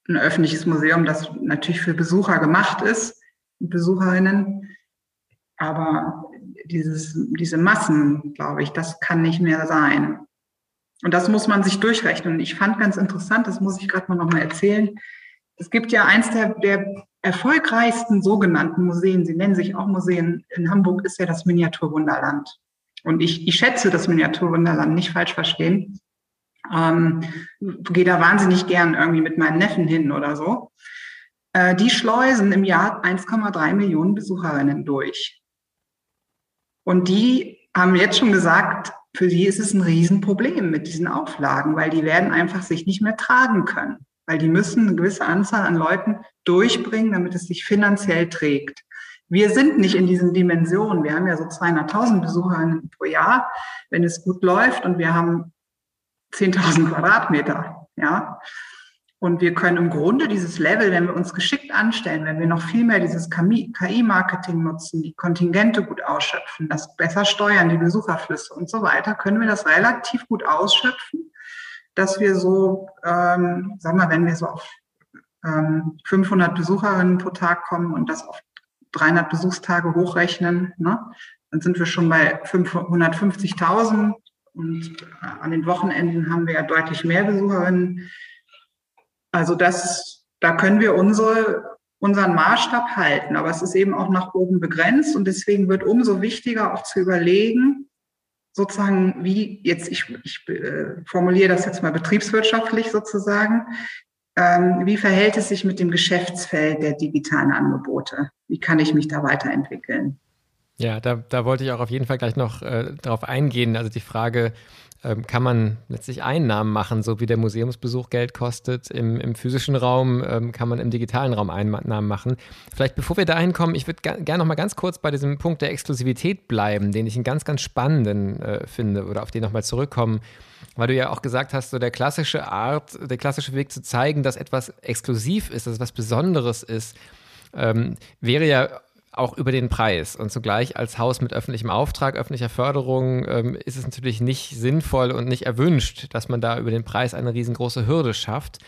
[SPEAKER 2] ein öffentliches Museum, das natürlich für Besucher gemacht ist, Besucherinnen, aber dieses, diese Massen, glaube ich, das kann nicht mehr sein. Und das muss man sich durchrechnen. Ich fand ganz interessant, das muss ich gerade mal nochmal erzählen. Es gibt ja eins der, der erfolgreichsten sogenannten Museen, sie nennen sich auch Museen, in Hamburg ist ja das Miniaturwunderland. Und ich, ich schätze das Miniaturwunderland, nicht falsch verstehen. Ähm, Gehe da wahnsinnig gern irgendwie mit meinen Neffen hin oder so. Äh, die schleusen im Jahr 1,3 Millionen Besucherinnen durch. Und die haben jetzt schon gesagt, für sie ist es ein Riesenproblem mit diesen Auflagen, weil die werden einfach sich nicht mehr tragen können, weil die müssen eine gewisse Anzahl an Leuten durchbringen, damit es sich finanziell trägt. Wir sind nicht in diesen Dimensionen. Wir haben ja so 200.000 Besucherinnen pro Jahr, wenn es gut läuft und wir haben 10.000 Quadratmeter, ja. Und wir können im Grunde dieses Level, wenn wir uns geschickt anstellen, wenn wir noch viel mehr dieses KI-Marketing nutzen, die Kontingente gut ausschöpfen, das besser steuern, die Besucherflüsse und so weiter, können wir das relativ gut ausschöpfen, dass wir so, ähm, sagen wir, wenn wir so auf ähm, 500 Besucherinnen pro Tag kommen und das auf 300 Besuchstage hochrechnen, ne, dann sind wir schon bei 150.000 und äh, an den Wochenenden haben wir ja deutlich mehr Besucherinnen. Also das, da können wir unsere, unseren Maßstab halten, aber es ist eben auch nach oben begrenzt und deswegen wird umso wichtiger auch zu überlegen, sozusagen, wie jetzt, ich, ich äh, formuliere das jetzt mal betriebswirtschaftlich sozusagen, ähm, wie verhält es sich mit dem Geschäftsfeld der digitalen Angebote? Wie kann ich mich da weiterentwickeln?
[SPEAKER 1] Ja, da, da wollte ich auch auf jeden Fall gleich noch äh, darauf eingehen. Also die Frage, kann man letztlich Einnahmen machen, so wie der Museumsbesuch Geld kostet. Im, im physischen Raum ähm, kann man im digitalen Raum Einnahmen machen. Vielleicht bevor wir dahin kommen, ich würde gerne noch mal ganz kurz bei diesem Punkt der Exklusivität bleiben, den ich einen ganz, ganz spannenden äh, finde oder auf den nochmal zurückkommen. Weil du ja auch gesagt hast, so der klassische Art, der klassische Weg zu zeigen, dass etwas exklusiv ist, dass es was Besonderes ist, ähm, wäre ja auch über den Preis. Und zugleich als Haus mit öffentlichem Auftrag, öffentlicher Förderung ähm, ist es natürlich nicht sinnvoll und nicht erwünscht, dass man da über den Preis eine riesengroße Hürde schafft.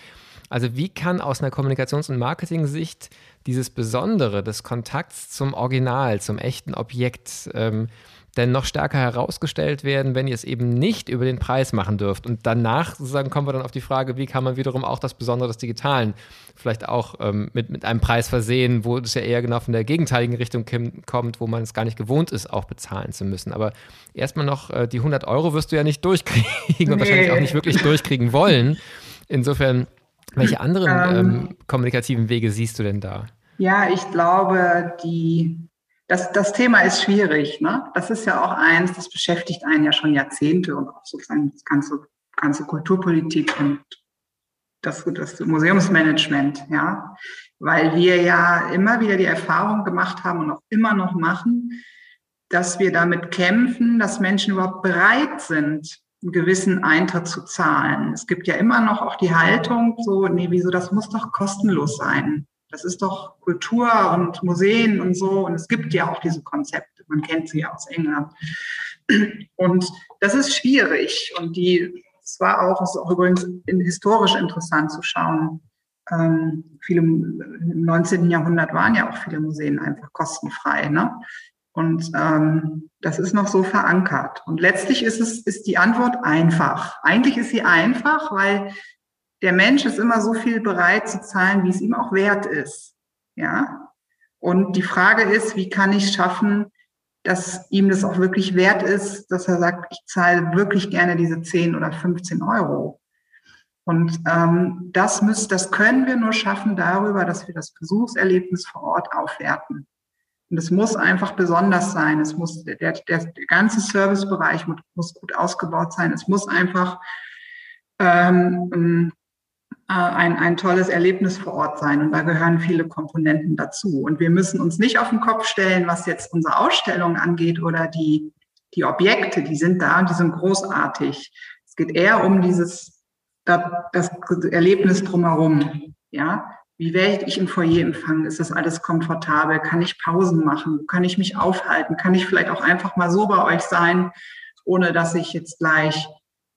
[SPEAKER 1] Also wie kann aus einer Kommunikations- und Marketing-Sicht dieses Besondere des Kontakts zum Original, zum echten Objekt ähm, denn noch stärker herausgestellt werden, wenn ihr es eben nicht über den Preis machen dürft. Und danach sozusagen kommen wir dann auf die Frage, wie kann man wiederum auch das Besondere des Digitalen vielleicht auch ähm, mit, mit einem Preis versehen, wo es ja eher genau von der gegenteiligen Richtung kommt, wo man es gar nicht gewohnt ist, auch bezahlen zu müssen. Aber erstmal noch, äh, die 100 Euro wirst du ja nicht durchkriegen nee. und wahrscheinlich auch nicht wirklich durchkriegen wollen. Insofern, welche anderen ähm, ähm, kommunikativen Wege siehst du denn da?
[SPEAKER 2] Ja, ich glaube, die das, das Thema ist schwierig. Ne? Das ist ja auch eins, das beschäftigt einen ja schon Jahrzehnte und auch sozusagen das ganze, ganze Kulturpolitik und das, das Museumsmanagement, ja, weil wir ja immer wieder die Erfahrung gemacht haben und auch immer noch machen, dass wir damit kämpfen, dass Menschen überhaupt bereit sind, einen gewissen Eintritt zu zahlen. Es gibt ja immer noch auch die Haltung, so, nee, wieso, das muss doch kostenlos sein. Das ist doch Kultur und Museen und so. Und es gibt ja auch diese Konzepte. Man kennt sie ja aus England. Und das ist schwierig. Und die, es war auch, es ist auch übrigens historisch interessant zu schauen. Ähm, viele, im 19. Jahrhundert waren ja auch viele Museen einfach kostenfrei. Ne? Und ähm, das ist noch so verankert. Und letztlich ist es, ist die Antwort einfach. Eigentlich ist sie einfach, weil der Mensch ist immer so viel bereit zu zahlen, wie es ihm auch wert ist. Ja. Und die Frage ist, wie kann ich schaffen, dass ihm das auch wirklich wert ist, dass er sagt, ich zahle wirklich gerne diese 10 oder 15 Euro. Und ähm, das, müssen, das können wir nur schaffen darüber, dass wir das Besuchserlebnis vor Ort aufwerten. Und es muss einfach besonders sein. Es muss, der, der, der ganze Servicebereich muss gut ausgebaut sein. Es muss einfach ähm, äh, ein, ein tolles Erlebnis vor Ort sein. Und da gehören viele Komponenten dazu. Und wir müssen uns nicht auf den Kopf stellen, was jetzt unsere Ausstellung angeht oder die, die Objekte, die sind da und die sind großartig. Es geht eher um dieses, das Erlebnis drumherum. Ja, wie werde ich im Foyer empfangen? Ist das alles komfortabel? Kann ich Pausen machen? Kann ich mich aufhalten? Kann ich vielleicht auch einfach mal so bei euch sein, ohne dass ich jetzt gleich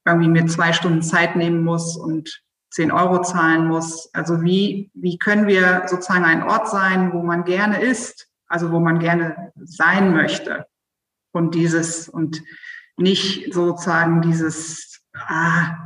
[SPEAKER 2] irgendwie mir zwei Stunden Zeit nehmen muss und 10 Euro zahlen muss. Also wie, wie können wir sozusagen ein Ort sein, wo man gerne ist, also wo man gerne sein möchte. Und dieses, und nicht sozusagen dieses, ah,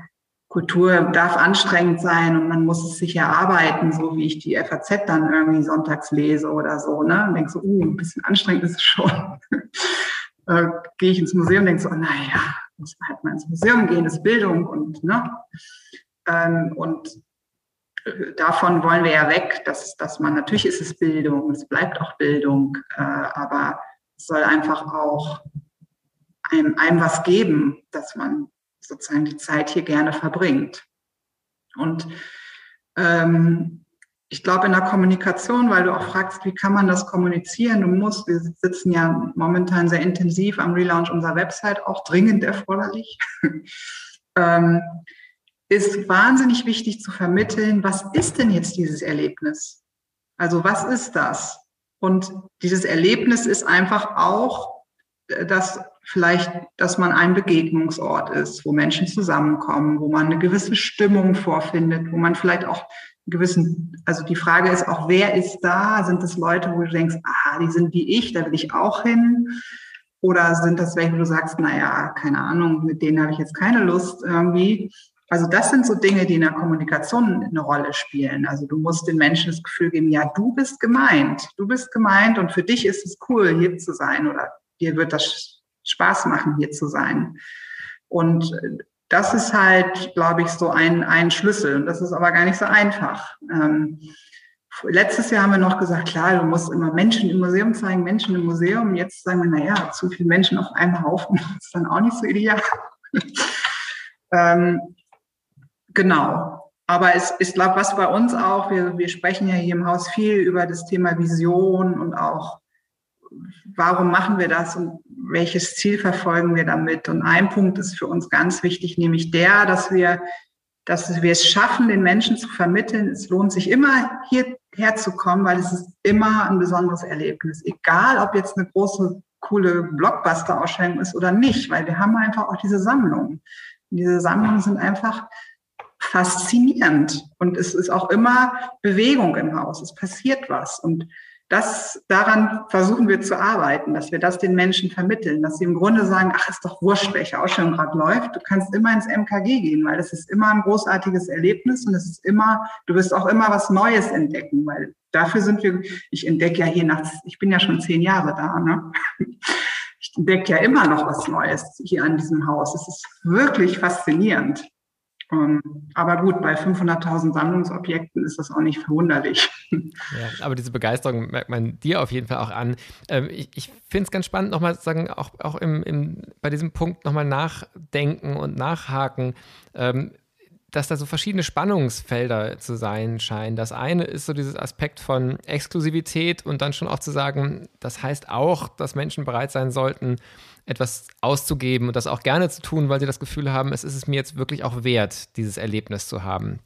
[SPEAKER 2] Kultur darf anstrengend sein und man muss es sich erarbeiten, so wie ich die FAZ dann irgendwie sonntags lese oder so, ne? Und denke so, uh, ein bisschen anstrengend ist es schon. äh, Gehe ich ins Museum und denke so, naja, muss man halt mal ins Museum gehen, ist Bildung und, ne? Ähm, und äh, davon wollen wir ja weg, dass, dass man, natürlich ist es Bildung, es bleibt auch Bildung, äh, aber es soll einfach auch einem, einem was geben, dass man sozusagen die Zeit hier gerne verbringt. Und ähm, ich glaube in der Kommunikation, weil du auch fragst, wie kann man das kommunizieren? Du musst, wir sitzen ja momentan sehr intensiv am Relaunch unserer Website, auch dringend erforderlich, ähm, ist wahnsinnig wichtig zu vermitteln, was ist denn jetzt dieses Erlebnis? Also was ist das? Und dieses Erlebnis ist einfach auch, äh, dass vielleicht, dass man ein Begegnungsort ist, wo Menschen zusammenkommen, wo man eine gewisse Stimmung vorfindet, wo man vielleicht auch gewissen, also die Frage ist auch, wer ist da? Sind das Leute, wo du denkst, ah, die sind wie ich, da will ich auch hin? Oder sind das welche, wo du sagst, naja, keine Ahnung, mit denen habe ich jetzt keine Lust irgendwie? Also das sind so Dinge, die in der Kommunikation eine Rolle spielen. Also du musst den Menschen das Gefühl geben, ja, du bist gemeint, du bist gemeint und für dich ist es cool, hier zu sein oder dir wird das Spaß machen, hier zu sein. Und das ist halt, glaube ich, so ein, ein Schlüssel. Und das ist aber gar nicht so einfach. Ähm, letztes Jahr haben wir noch gesagt, klar, du musst immer Menschen im Museum zeigen, Menschen im Museum. Jetzt sagen wir, naja, zu viele Menschen auf einem Haufen ist dann auch nicht so ideal. ähm, genau. Aber es, ich glaube, was bei uns auch, wir, wir sprechen ja hier im Haus viel über das Thema Vision und auch warum machen wir das und welches Ziel verfolgen wir damit? Und ein Punkt ist für uns ganz wichtig, nämlich der, dass wir, dass wir es schaffen, den Menschen zu vermitteln. Es lohnt sich immer hierher zu kommen, weil es ist immer ein besonderes Erlebnis. Egal, ob jetzt eine große, coole Blockbuster-Ausstellung ist oder nicht, weil wir haben einfach auch diese Sammlungen. Und diese Sammlungen sind einfach faszinierend. Und es ist auch immer Bewegung im Haus. Es passiert was. Und das, daran versuchen wir zu arbeiten, dass wir das den Menschen vermitteln, dass sie im Grunde sagen, ach, ist doch wurscht, welche Ausstellung gerade läuft. Du kannst immer ins MKG gehen, weil es ist immer ein großartiges Erlebnis und es ist immer, du wirst auch immer was Neues entdecken, weil dafür sind wir, ich entdecke ja hier nach, ich bin ja schon zehn Jahre da, ne? Ich entdecke ja immer noch was Neues hier an diesem Haus. Es ist wirklich faszinierend. Um, ähm, aber gut, bei 500.000 Sammlungsobjekten ist das auch nicht verwunderlich.
[SPEAKER 1] Ja, aber diese Begeisterung merkt man dir auf jeden Fall auch an. Ähm, ich, ich finde es ganz spannend, nochmal sagen, auch, auch im, im, bei diesem Punkt nochmal nachdenken und nachhaken. Ähm, dass da so verschiedene Spannungsfelder zu sein scheinen. Das eine ist so dieses Aspekt von Exklusivität und dann schon auch zu sagen, das heißt auch, dass Menschen bereit sein sollten, etwas auszugeben und das auch gerne zu tun, weil sie das Gefühl haben, es ist es mir jetzt wirklich auch wert, dieses Erlebnis zu haben.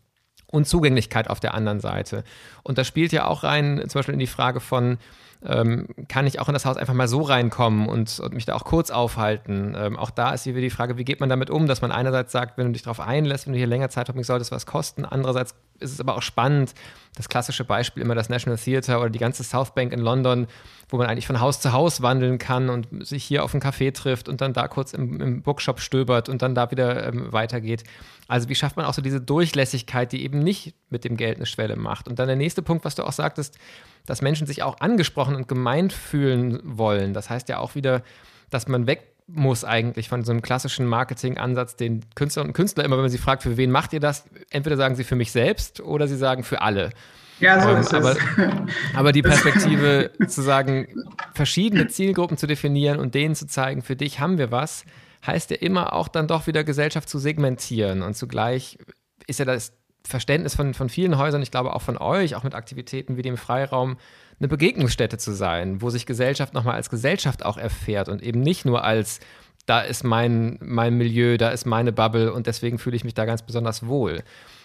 [SPEAKER 1] Und Zugänglichkeit auf der anderen Seite. Und das spielt ja auch rein, zum Beispiel in die Frage von, ähm, kann ich auch in das Haus einfach mal so reinkommen und, und mich da auch kurz aufhalten. Ähm, auch da ist hier wieder die Frage, wie geht man damit um, dass man einerseits sagt, wenn du dich darauf einlässt, wenn du hier länger Zeit verbringst, soll das was kosten. Andererseits ist es aber auch spannend, das klassische Beispiel immer das National Theatre oder die ganze South Bank in London, wo man eigentlich von Haus zu Haus wandeln kann und sich hier auf einen Café trifft und dann da kurz im, im Bookshop stöbert und dann da wieder ähm, weitergeht. Also wie schafft man auch so diese Durchlässigkeit, die eben nicht mit dem Geld eine Schwelle macht. Und dann der nächste Punkt, was du auch sagtest, dass Menschen sich auch angesprochen und gemeint fühlen wollen. Das heißt ja auch wieder, dass man weg muss eigentlich von so einem klassischen Marketingansatz, den Künstlerinnen und Künstler immer, wenn man sie fragt, für wen macht ihr das, entweder sagen sie für mich selbst oder sie sagen für alle.
[SPEAKER 2] Ja, so ähm, ist
[SPEAKER 1] aber,
[SPEAKER 2] es.
[SPEAKER 1] aber die Perspektive zu sagen, verschiedene Zielgruppen zu definieren und denen zu zeigen, für dich haben wir was, heißt ja immer auch dann doch wieder Gesellschaft zu segmentieren und zugleich ist ja das Verständnis von, von vielen Häusern, ich glaube auch von euch, auch mit Aktivitäten wie dem Freiraum, eine Begegnungsstätte zu sein, wo sich Gesellschaft nochmal als Gesellschaft auch erfährt und eben nicht nur als, da ist mein, mein Milieu, da ist meine Bubble und deswegen fühle ich mich da ganz besonders wohl.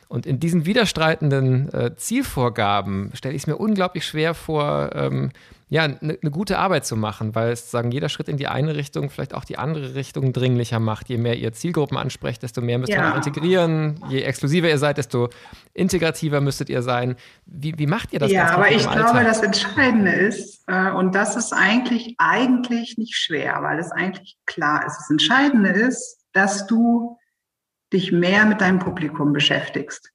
[SPEAKER 1] Und in diesen widerstreitenden äh, Zielvorgaben stelle ich es mir unglaublich schwer vor, ähm, ja, eine ne gute Arbeit zu machen, weil es sagen, jeder Schritt in die eine Richtung vielleicht auch die andere Richtung dringlicher macht. Je mehr ihr Zielgruppen ansprecht, desto mehr müsst ihr ja. integrieren. Je exklusiver ihr seid, desto integrativer müsstet ihr sein. Wie, wie macht ihr das?
[SPEAKER 2] Ja, aber ich glaube, das Entscheidende ist, äh, und das ist eigentlich, eigentlich nicht schwer, weil es eigentlich klar ist. Das Entscheidende ist, dass du dich mehr mit deinem Publikum beschäftigst.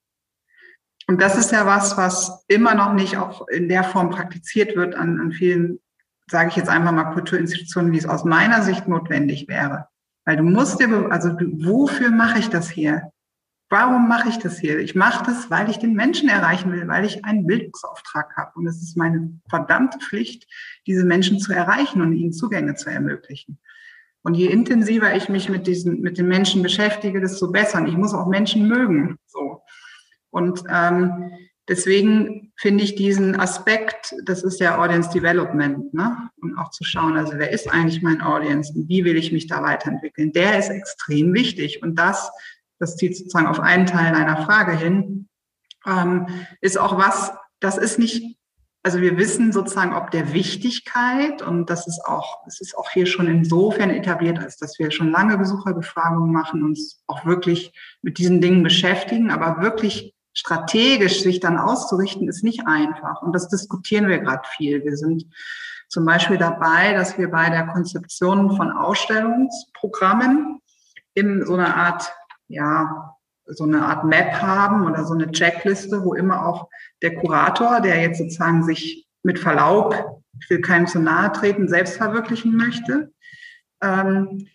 [SPEAKER 2] Und das ist ja was, was immer noch nicht auch in der Form praktiziert wird an, an vielen, sage ich jetzt einfach mal, Kulturinstitutionen, wie es aus meiner Sicht notwendig wäre. Weil du musst dir, also wofür mache ich das hier? Warum mache ich das hier? Ich mache das, weil ich den Menschen erreichen will, weil ich einen Bildungsauftrag habe. Und es ist meine verdammte Pflicht, diese Menschen zu erreichen und ihnen Zugänge zu ermöglichen. Und je intensiver ich mich mit diesen, mit den Menschen beschäftige, desto besser. Und ich muss auch Menschen mögen. So. Und ähm, deswegen finde ich diesen Aspekt, das ist ja Audience Development, ne? Und auch zu schauen, also wer ist eigentlich mein Audience und wie will ich mich da weiterentwickeln? Der ist extrem wichtig. Und das das zieht sozusagen auf einen Teil deiner Frage hin, ähm, ist auch was, das ist nicht, also wir wissen sozusagen ob der Wichtigkeit und das ist auch, es ist auch hier schon insofern etabliert, als dass wir schon lange Besucherbefragungen machen, uns auch wirklich mit diesen Dingen beschäftigen, aber wirklich strategisch sich dann auszurichten, ist nicht einfach. Und das diskutieren wir gerade viel. Wir sind zum Beispiel dabei, dass wir bei der Konzeption von Ausstellungsprogrammen in so einer Art ja, so eine Art Map haben oder so eine Checkliste, wo immer auch der Kurator, der jetzt sozusagen sich mit Verlaub, ich will keinem zu nahe treten, selbst verwirklichen möchte, ähm,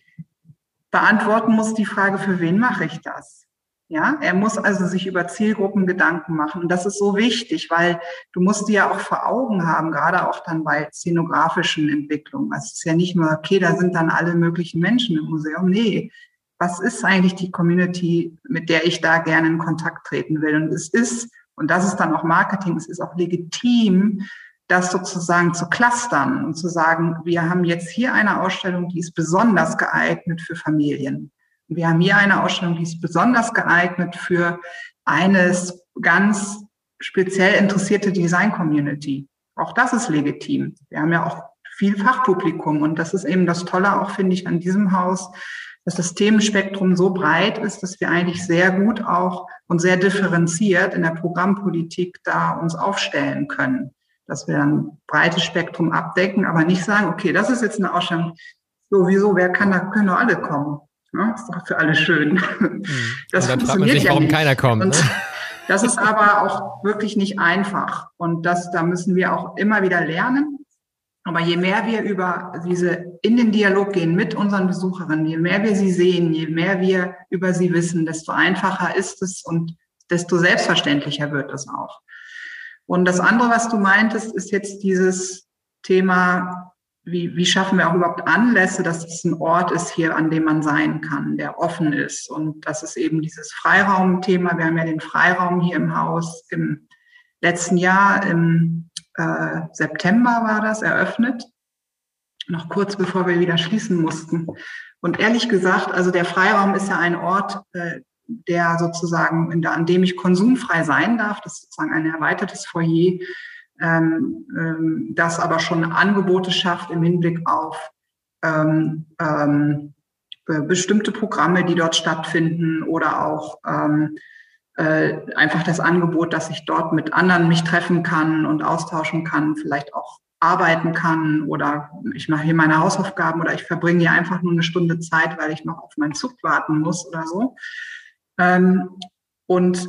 [SPEAKER 2] beantworten muss die Frage, für wen mache ich das? Ja, er muss also sich über Zielgruppen Gedanken machen. Und das ist so wichtig, weil du musst die ja auch vor Augen haben, gerade auch dann bei szenografischen Entwicklungen. Also es ist ja nicht nur, okay, da sind dann alle möglichen Menschen im Museum. Nee, was ist eigentlich die Community, mit der ich da gerne in Kontakt treten will. Und es ist, und das ist dann auch Marketing, es ist auch legitim, das sozusagen zu clustern und zu sagen, wir haben jetzt hier eine Ausstellung, die ist besonders geeignet für Familien. Wir haben hier eine Ausstellung, die ist besonders geeignet für eine ganz speziell interessierte Design-Community. Auch das ist legitim. Wir haben ja auch viel Fachpublikum und das ist eben das Tolle auch, finde ich, an diesem Haus, das Themenspektrum so breit ist, dass wir eigentlich sehr gut auch und sehr differenziert in der Programmpolitik da uns aufstellen können. Dass wir ein breites Spektrum abdecken, aber nicht sagen, okay, das ist jetzt eine Ausstellung, sowieso, wer kann, da können doch alle kommen. Ja, ist doch für alle schön.
[SPEAKER 1] Mhm. Das und dann fragt man sich, ja warum nicht. keiner kommt. Ne?
[SPEAKER 2] Das ist aber auch wirklich nicht einfach. Und das, da müssen wir auch immer wieder lernen. Aber je mehr wir über diese in den Dialog gehen mit unseren Besucherinnen, je mehr wir sie sehen, je mehr wir über sie wissen, desto einfacher ist es und desto selbstverständlicher wird es auch. Und das andere, was du meintest, ist jetzt dieses Thema, wie, wie schaffen wir auch überhaupt Anlässe, dass es ein Ort ist hier, an dem man sein kann, der offen ist. Und das ist eben dieses Freiraumthema. Wir haben ja den Freiraum hier im Haus im letzten Jahr im äh, September war das eröffnet, noch kurz bevor wir wieder schließen mussten. Und ehrlich gesagt, also der Freiraum ist ja ein Ort, äh, der sozusagen, an dem ich konsumfrei sein darf. Das ist sozusagen ein erweitertes Foyer, ähm, ähm, das aber schon Angebote schafft im Hinblick auf ähm, ähm, bestimmte Programme, die dort stattfinden oder auch ähm, äh, einfach das Angebot, dass ich dort mit anderen mich treffen kann und austauschen kann, vielleicht auch arbeiten kann oder ich mache hier meine Hausaufgaben oder ich verbringe hier einfach nur eine Stunde Zeit, weil ich noch auf meinen Zug warten muss oder so. Ähm, und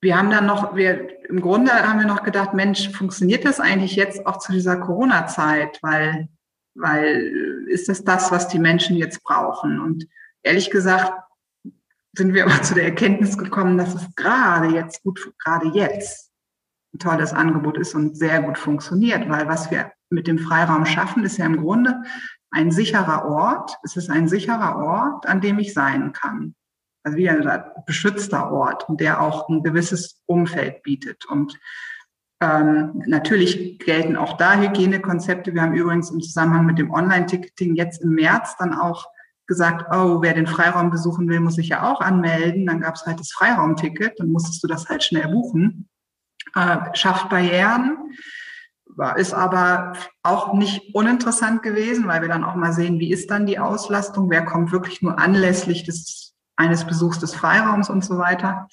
[SPEAKER 2] wir haben dann noch, wir, im Grunde haben wir noch gedacht, Mensch, funktioniert das eigentlich jetzt auch zu dieser Corona-Zeit? Weil, weil ist das das, was die Menschen jetzt brauchen? Und ehrlich gesagt, sind wir aber zu der Erkenntnis gekommen, dass es gerade jetzt gut, gerade jetzt tolles Angebot ist und sehr gut funktioniert, weil was wir mit dem Freiraum schaffen, ist ja im Grunde ein sicherer Ort. Es ist ein sicherer Ort, an dem ich sein kann. Also wie ein beschützter Ort der auch ein gewisses Umfeld bietet. Und ähm, natürlich gelten auch da Hygienekonzepte. Wir haben übrigens im Zusammenhang mit dem Online-Ticketing jetzt im März dann auch gesagt, oh, wer den Freiraum besuchen will, muss sich ja auch anmelden. Dann gab es halt das Freiraumticket, dann musstest du das halt schnell buchen. Äh, schafft Barrieren, ist aber auch nicht uninteressant gewesen, weil wir dann auch mal sehen, wie ist dann die Auslastung, wer kommt wirklich nur anlässlich des, eines Besuchs des Freiraums und so weiter.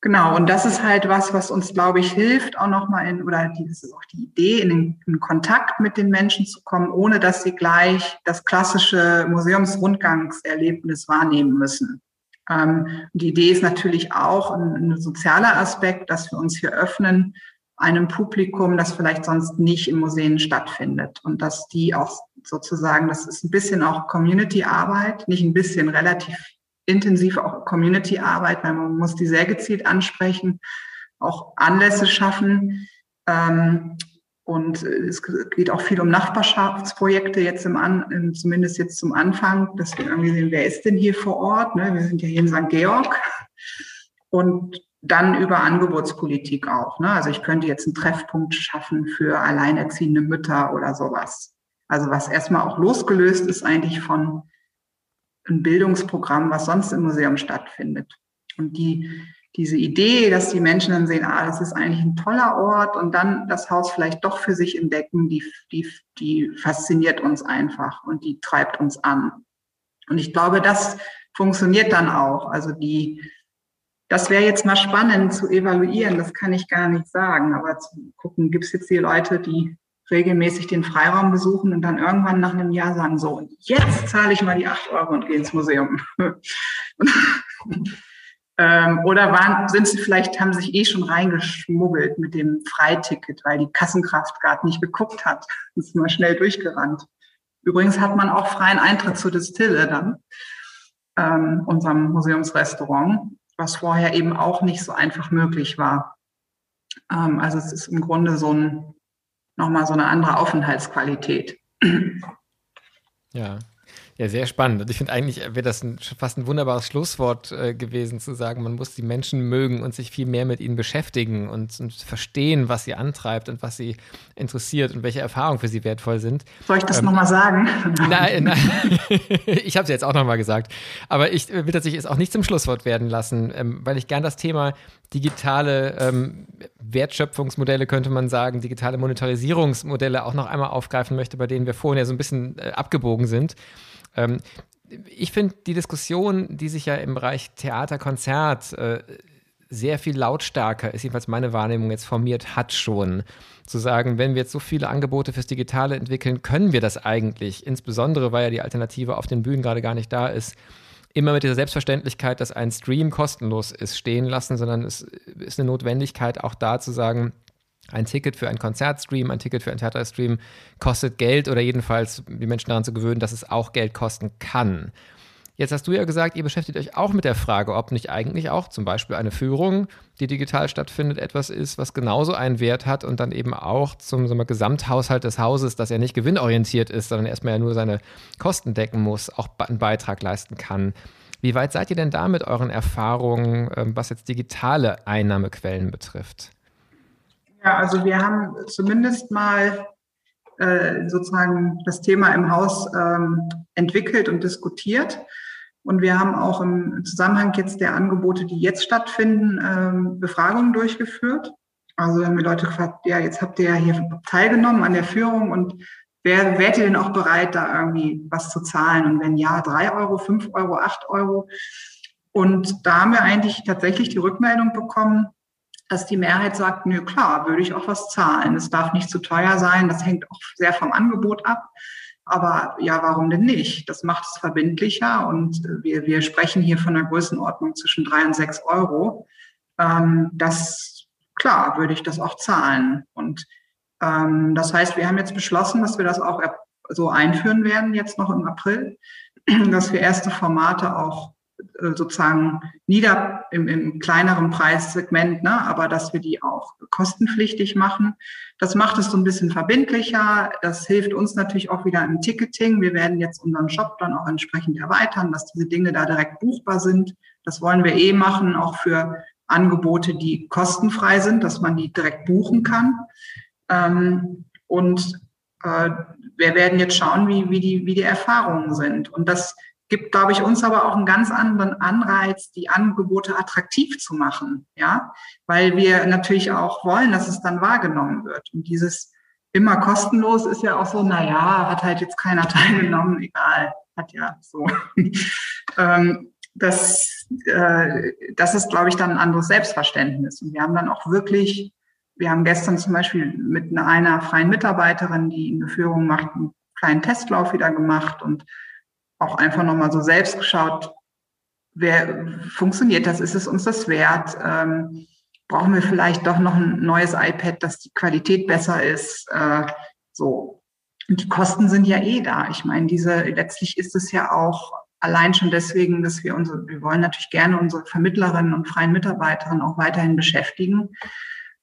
[SPEAKER 2] Genau, und das ist halt was, was uns, glaube ich, hilft, auch nochmal in, oder das ist auch die Idee, in, den, in Kontakt mit den Menschen zu kommen, ohne dass sie gleich das klassische Museumsrundgangserlebnis wahrnehmen müssen. Ähm, die Idee ist natürlich auch ein, ein, sozialer Aspekt, dass wir uns hier öffnen, einem Publikum, das vielleicht sonst nicht in Museen stattfindet. Und dass die auch sozusagen, das ist ein bisschen auch Community-Arbeit, nicht ein bisschen, relativ intensiv auch Community-Arbeit, weil man muss die sehr gezielt ansprechen, auch Anlässe schaffen. Ähm, und es geht auch viel um Nachbarschaftsprojekte jetzt im An, zumindest jetzt zum Anfang, dass wir irgendwie sehen, wer ist denn hier vor Ort? Ne? Wir sind ja hier in St. Georg. Und dann über Angebotspolitik auch. Ne? Also ich könnte jetzt einen Treffpunkt schaffen für alleinerziehende Mütter oder sowas. Also was erstmal auch losgelöst ist eigentlich von einem Bildungsprogramm, was sonst im Museum stattfindet. Und die, diese Idee, dass die Menschen dann sehen, ah, das ist eigentlich ein toller Ort und dann das Haus vielleicht doch für sich entdecken, die, die, die fasziniert uns einfach und die treibt uns an. Und ich glaube, das funktioniert dann auch. Also die, das wäre jetzt mal spannend zu evaluieren, das kann ich gar nicht sagen, aber zu gucken, gibt es jetzt die Leute, die regelmäßig den Freiraum besuchen und dann irgendwann nach einem Jahr sagen, so, jetzt zahle ich mal die acht Euro und gehe ins Museum. ähm, oder waren, sind sie vielleicht, haben sich eh schon reingeschmuggelt mit dem Freiticket, weil die Kassenkraft gerade nicht geguckt hat. Ist mal schnell durchgerannt. Übrigens hat man auch freien Eintritt zur Distille dann, ähm, unserem Museumsrestaurant was vorher eben auch nicht so einfach möglich war. Ähm, also es ist im Grunde so ein, nochmal so eine andere Aufenthaltsqualität.
[SPEAKER 1] Ja. Ja, sehr spannend. Und ich finde eigentlich wäre das ein, fast ein wunderbares Schlusswort äh, gewesen, zu sagen, man muss die Menschen mögen und sich viel mehr mit ihnen beschäftigen und, und, verstehen, was sie antreibt und was sie interessiert und welche Erfahrungen für sie wertvoll sind.
[SPEAKER 2] Soll ich das ähm, nochmal sagen?
[SPEAKER 1] Nein, nein. ich habe es jetzt auch nochmal gesagt. Aber ich will tatsächlich es auch nicht zum Schlusswort werden lassen, ähm, weil ich gern das Thema digitale ähm, Wertschöpfungsmodelle, könnte man sagen, digitale Monetarisierungsmodelle auch noch einmal aufgreifen möchte, bei denen wir vorhin ja so ein bisschen äh, abgebogen sind. Ähm, ich finde die Diskussion, die sich ja im Bereich Theater, Konzert äh, sehr viel lautstärker ist, jedenfalls meine Wahrnehmung jetzt formiert hat schon, zu sagen, wenn wir jetzt so viele Angebote fürs Digitale entwickeln, können wir das eigentlich, insbesondere weil ja die Alternative auf den Bühnen gerade gar nicht da ist, immer mit dieser Selbstverständlichkeit, dass ein Stream kostenlos ist, stehen lassen, sondern es ist eine Notwendigkeit auch da zu sagen, ein Ticket für einen Konzertstream, ein Ticket für einen Theaterstream kostet Geld oder jedenfalls die Menschen daran zu gewöhnen, dass es auch Geld kosten kann. Jetzt hast du ja gesagt, ihr beschäftigt euch auch mit der Frage, ob nicht eigentlich auch zum Beispiel eine Führung, die digital stattfindet, etwas ist, was genauso einen Wert hat und dann eben auch zum wir, Gesamthaushalt des Hauses, das ja nicht gewinnorientiert ist, sondern erstmal ja nur seine Kosten decken muss, auch einen Beitrag leisten kann. Wie weit seid ihr denn da mit euren Erfahrungen, ähm, was jetzt digitale Einnahmequellen betrifft?
[SPEAKER 2] Ja, also wir haben zumindest mal äh, sozusagen das Thema im Haus ähm, entwickelt und diskutiert. Und wir haben auch im Zusammenhang jetzt der Angebote, die jetzt stattfinden, ähm, Befragungen durchgeführt. Also haben wir Leute gefragt, ja, jetzt habt ihr ja hier teilgenommen an der Führung und wer, wärt ihr denn auch bereit, da irgendwie was zu zahlen? Und wenn ja, drei Euro, fünf Euro, acht Euro. Und da haben wir eigentlich tatsächlich die Rückmeldung bekommen, dass die Mehrheit sagt, nö, klar, würde ich auch was zahlen. Es darf nicht zu teuer sein. Das hängt auch sehr vom Angebot ab. Aber ja, warum denn nicht? Das macht es verbindlicher und wir, wir sprechen hier von einer Größenordnung zwischen drei und sechs Euro. Ähm, das, klar, würde ich das auch zahlen. Und ähm, das heißt, wir haben jetzt beschlossen, dass wir das auch so einführen werden, jetzt noch im April, dass wir erste Formate auch äh, sozusagen nieder im, im kleineren Preissegment, ne, aber dass wir die auch kostenpflichtig machen. Das macht es so ein bisschen verbindlicher. Das hilft uns natürlich auch wieder im Ticketing. Wir werden jetzt unseren Shop dann auch entsprechend erweitern, dass diese Dinge da direkt buchbar sind. Das wollen wir eh machen, auch für Angebote, die kostenfrei sind, dass man die direkt buchen kann. Ähm, und äh, wir werden jetzt schauen, wie, wie, die, wie die Erfahrungen sind. Und das gibt, glaube ich, uns aber auch einen ganz anderen Anreiz, die Angebote attraktiv zu machen, ja, weil wir natürlich auch wollen, dass es dann wahrgenommen wird. Und dieses immer kostenlos ist ja auch so, na ja, hat halt jetzt keiner teilgenommen, egal, hat ja so. ähm, das, äh, das ist, glaube ich, dann ein anderes Selbstverständnis. Und wir haben dann auch wirklich, wir haben gestern zum Beispiel mit einer freien Mitarbeiterin, die eine Führung macht, einen kleinen Testlauf wieder gemacht und auch einfach nochmal so selbst geschaut, wer funktioniert das, ist es uns das wert? Ähm, brauchen wir vielleicht doch noch ein neues iPad, dass die Qualität besser ist. Äh, so. Und die Kosten sind ja eh da. Ich meine, diese, letztlich ist es ja auch allein schon deswegen, dass wir unsere, wir wollen natürlich gerne unsere Vermittlerinnen und freien Mitarbeiterinnen auch weiterhin beschäftigen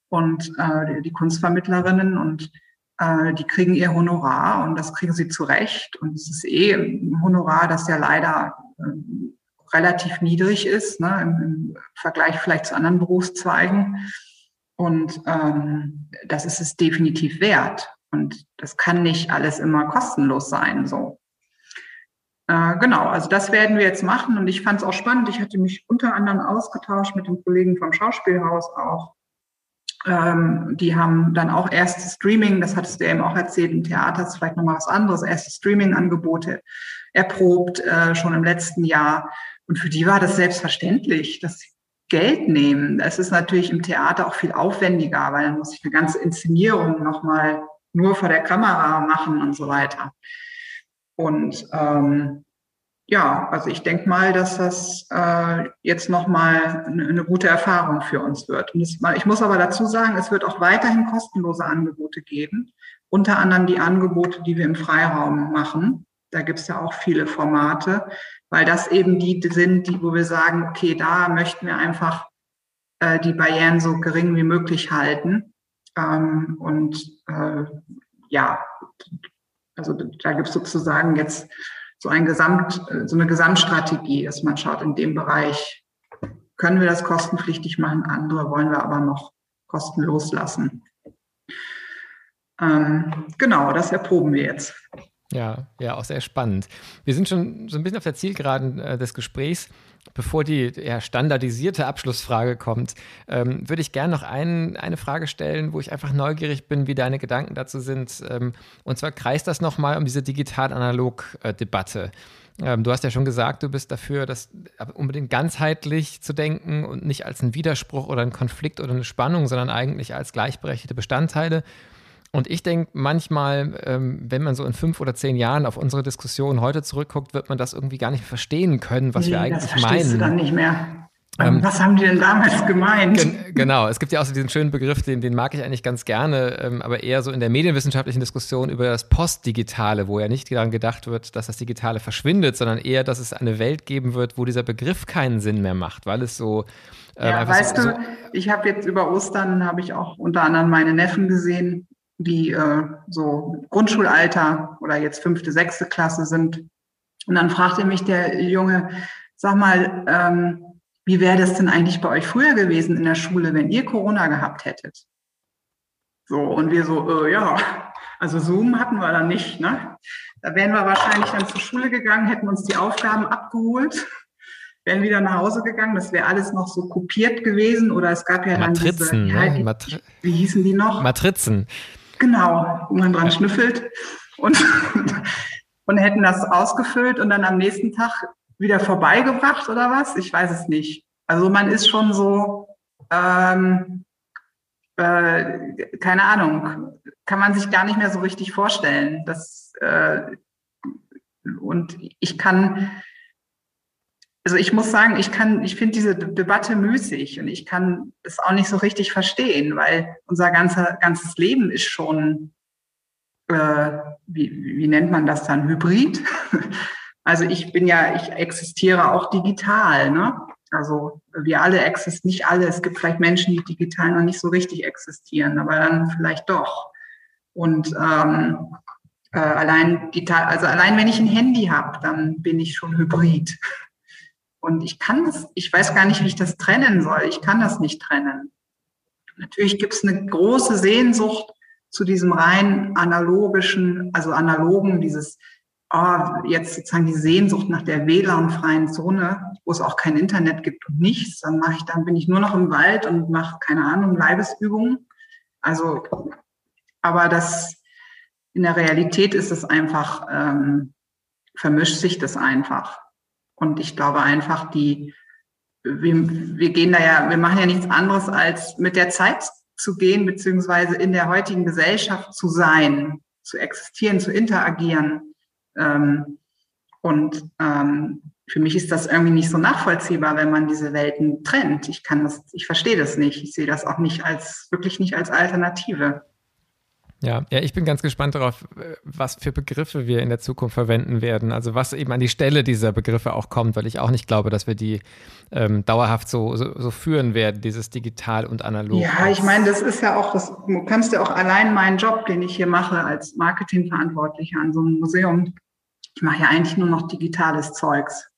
[SPEAKER 2] und äh, die Kunstvermittlerinnen und äh, die kriegen ihr Honorar und das kriegen sie zurecht. Und es ist eh ein Honorar, das ja leider äh, relativ niedrig ist, ne, im, im, Vergleich vielleicht zu anderen Berufszweigen. Und ähm, das ist es definitiv wert. Und das kann nicht alles immer kostenlos sein. So. Äh, genau, also das werden wir jetzt machen. Und ich fand es auch spannend. Ich hatte mich unter anderem ausgetauscht mit den Kollegen vom Schauspielhaus auch. Ähm, die haben dann auch erste Streaming, das hattest du eben auch erzählt, im Theater ist vielleicht nochmal was anderes, erste Streaming-Angebote erprobt, äh, schon im letzten Jahr. Und für die war das selbstverständlich, dass sie Geld nehmen. Es ist natürlich im Theater auch viel aufwendiger, weil dann muss ich eine ganze Inszenierung nochmal nur vor der Kamera machen und so weiter. Und ähm, ja, also ich denke mal, dass das äh, jetzt nochmal eine, eine gute Erfahrung für uns wird. Und das, ich muss aber dazu sagen, es wird auch weiterhin kostenlose Angebote geben, unter anderem die Angebote, die wir im Freiraum machen. Da gibt es ja auch viele Formate, weil das eben die sind, die, wo wir sagen, okay, da möchten wir einfach äh, die Barrieren so gering wie möglich halten. Ähm, und äh, ja, also da gibt es sozusagen jetzt so ein Gesamt, so eine Gesamtstrategie, dass man schaut, in dem Bereich können wir das kostenpflichtig machen, andere wollen wir aber noch kostenlos lassen. Ähm, genau, das erproben wir jetzt.
[SPEAKER 1] Ja, ja, auch sehr spannend. Wir sind schon so ein bisschen auf der Zielgeraden äh, des Gesprächs. Bevor die ja, standardisierte Abschlussfrage kommt, ähm, würde ich gerne noch ein, eine Frage stellen, wo ich einfach neugierig bin, wie deine Gedanken dazu sind. Ähm, und zwar kreist das nochmal um diese digital-analog-Debatte. Ähm, du hast ja schon gesagt, du bist dafür, das unbedingt ganzheitlich zu denken und nicht als ein Widerspruch oder ein Konflikt oder eine Spannung, sondern eigentlich als gleichberechtigte Bestandteile. Und ich denke manchmal, ähm, wenn man so in fünf oder zehn Jahren auf unsere Diskussion heute zurückguckt, wird man das irgendwie gar nicht verstehen können, was nee, wir eigentlich das meinen.
[SPEAKER 2] Du dann nicht mehr. Ähm, was haben die denn damals gemeint?
[SPEAKER 1] Gen genau, es gibt ja auch so diesen schönen Begriff, den, den mag ich eigentlich ganz gerne, ähm, aber eher so in der medienwissenschaftlichen Diskussion über das Postdigitale, wo ja nicht daran gedacht wird, dass das Digitale verschwindet, sondern eher, dass es eine Welt geben wird, wo dieser Begriff keinen Sinn mehr macht, weil es so
[SPEAKER 2] äh, ja, weißt so, du, ich habe jetzt über Ostern habe ich auch unter anderem meine Neffen gesehen, die äh, so Grundschulalter oder jetzt fünfte, sechste Klasse sind. Und dann fragte mich der Junge, sag mal, ähm, wie wäre das denn eigentlich bei euch früher gewesen in der Schule, wenn ihr Corona gehabt hättet? So, und wir so, äh, ja, also Zoom hatten wir dann nicht. Ne? Da wären wir wahrscheinlich dann zur Schule gegangen, hätten uns die Aufgaben abgeholt, wären wieder nach Hause gegangen. Das wäre alles noch so kopiert gewesen. Oder es gab ja
[SPEAKER 1] Matrizen,
[SPEAKER 2] dann diese,
[SPEAKER 1] ne? Matri
[SPEAKER 2] wie hießen die noch?
[SPEAKER 1] Matrizen.
[SPEAKER 2] Genau, wo man dran schnüffelt und, und hätten das ausgefüllt und dann am nächsten Tag wieder vorbeigebracht oder was? Ich weiß es nicht. Also man ist schon so, ähm, äh, keine Ahnung, kann man sich gar nicht mehr so richtig vorstellen. Das, äh, und ich kann also ich muss sagen, ich kann, ich finde diese Debatte müßig und ich kann es auch nicht so richtig verstehen, weil unser ganzer, ganzes Leben ist schon, äh, wie, wie nennt man das dann, Hybrid. Also ich bin ja, ich existiere auch digital, ne? Also wir alle existieren, nicht alle. Es gibt vielleicht Menschen, die digital noch nicht so richtig existieren, aber dann vielleicht doch. Und ähm, äh, allein digital, also allein wenn ich ein Handy habe, dann bin ich schon Hybrid. Und ich kann das, ich weiß gar nicht, wie ich das trennen soll. Ich kann das nicht trennen. Natürlich gibt es eine große Sehnsucht zu diesem rein analogischen, also analogen, dieses, oh, jetzt sozusagen die Sehnsucht nach der WLAN-freien Zone, wo es auch kein Internet gibt und nichts. Dann mache ich, dann bin ich nur noch im Wald und mache, keine Ahnung, Leibesübungen. Also, aber das, in der Realität ist es einfach, ähm, vermischt sich das einfach. Und ich glaube einfach, die, wir, wir gehen da ja, wir machen ja nichts anderes, als mit der Zeit zu gehen, beziehungsweise in der heutigen Gesellschaft zu sein, zu existieren, zu interagieren. Ähm, und ähm, für mich ist das irgendwie nicht so nachvollziehbar, wenn man diese Welten trennt. Ich kann das, ich verstehe das nicht. Ich sehe das auch nicht als, wirklich nicht als Alternative.
[SPEAKER 1] Ja, ja, ich bin ganz gespannt darauf, was für Begriffe wir in der Zukunft verwenden werden. Also was eben an die Stelle dieser Begriffe auch kommt, weil ich auch nicht glaube, dass wir die ähm, dauerhaft so, so, so, führen werden, dieses digital und analog.
[SPEAKER 2] Ja, ich meine, das ist ja auch, das, du kannst ja auch allein meinen Job, den ich hier mache als Marketingverantwortlicher an so einem Museum, ich mache ja eigentlich nur noch digitales Zeugs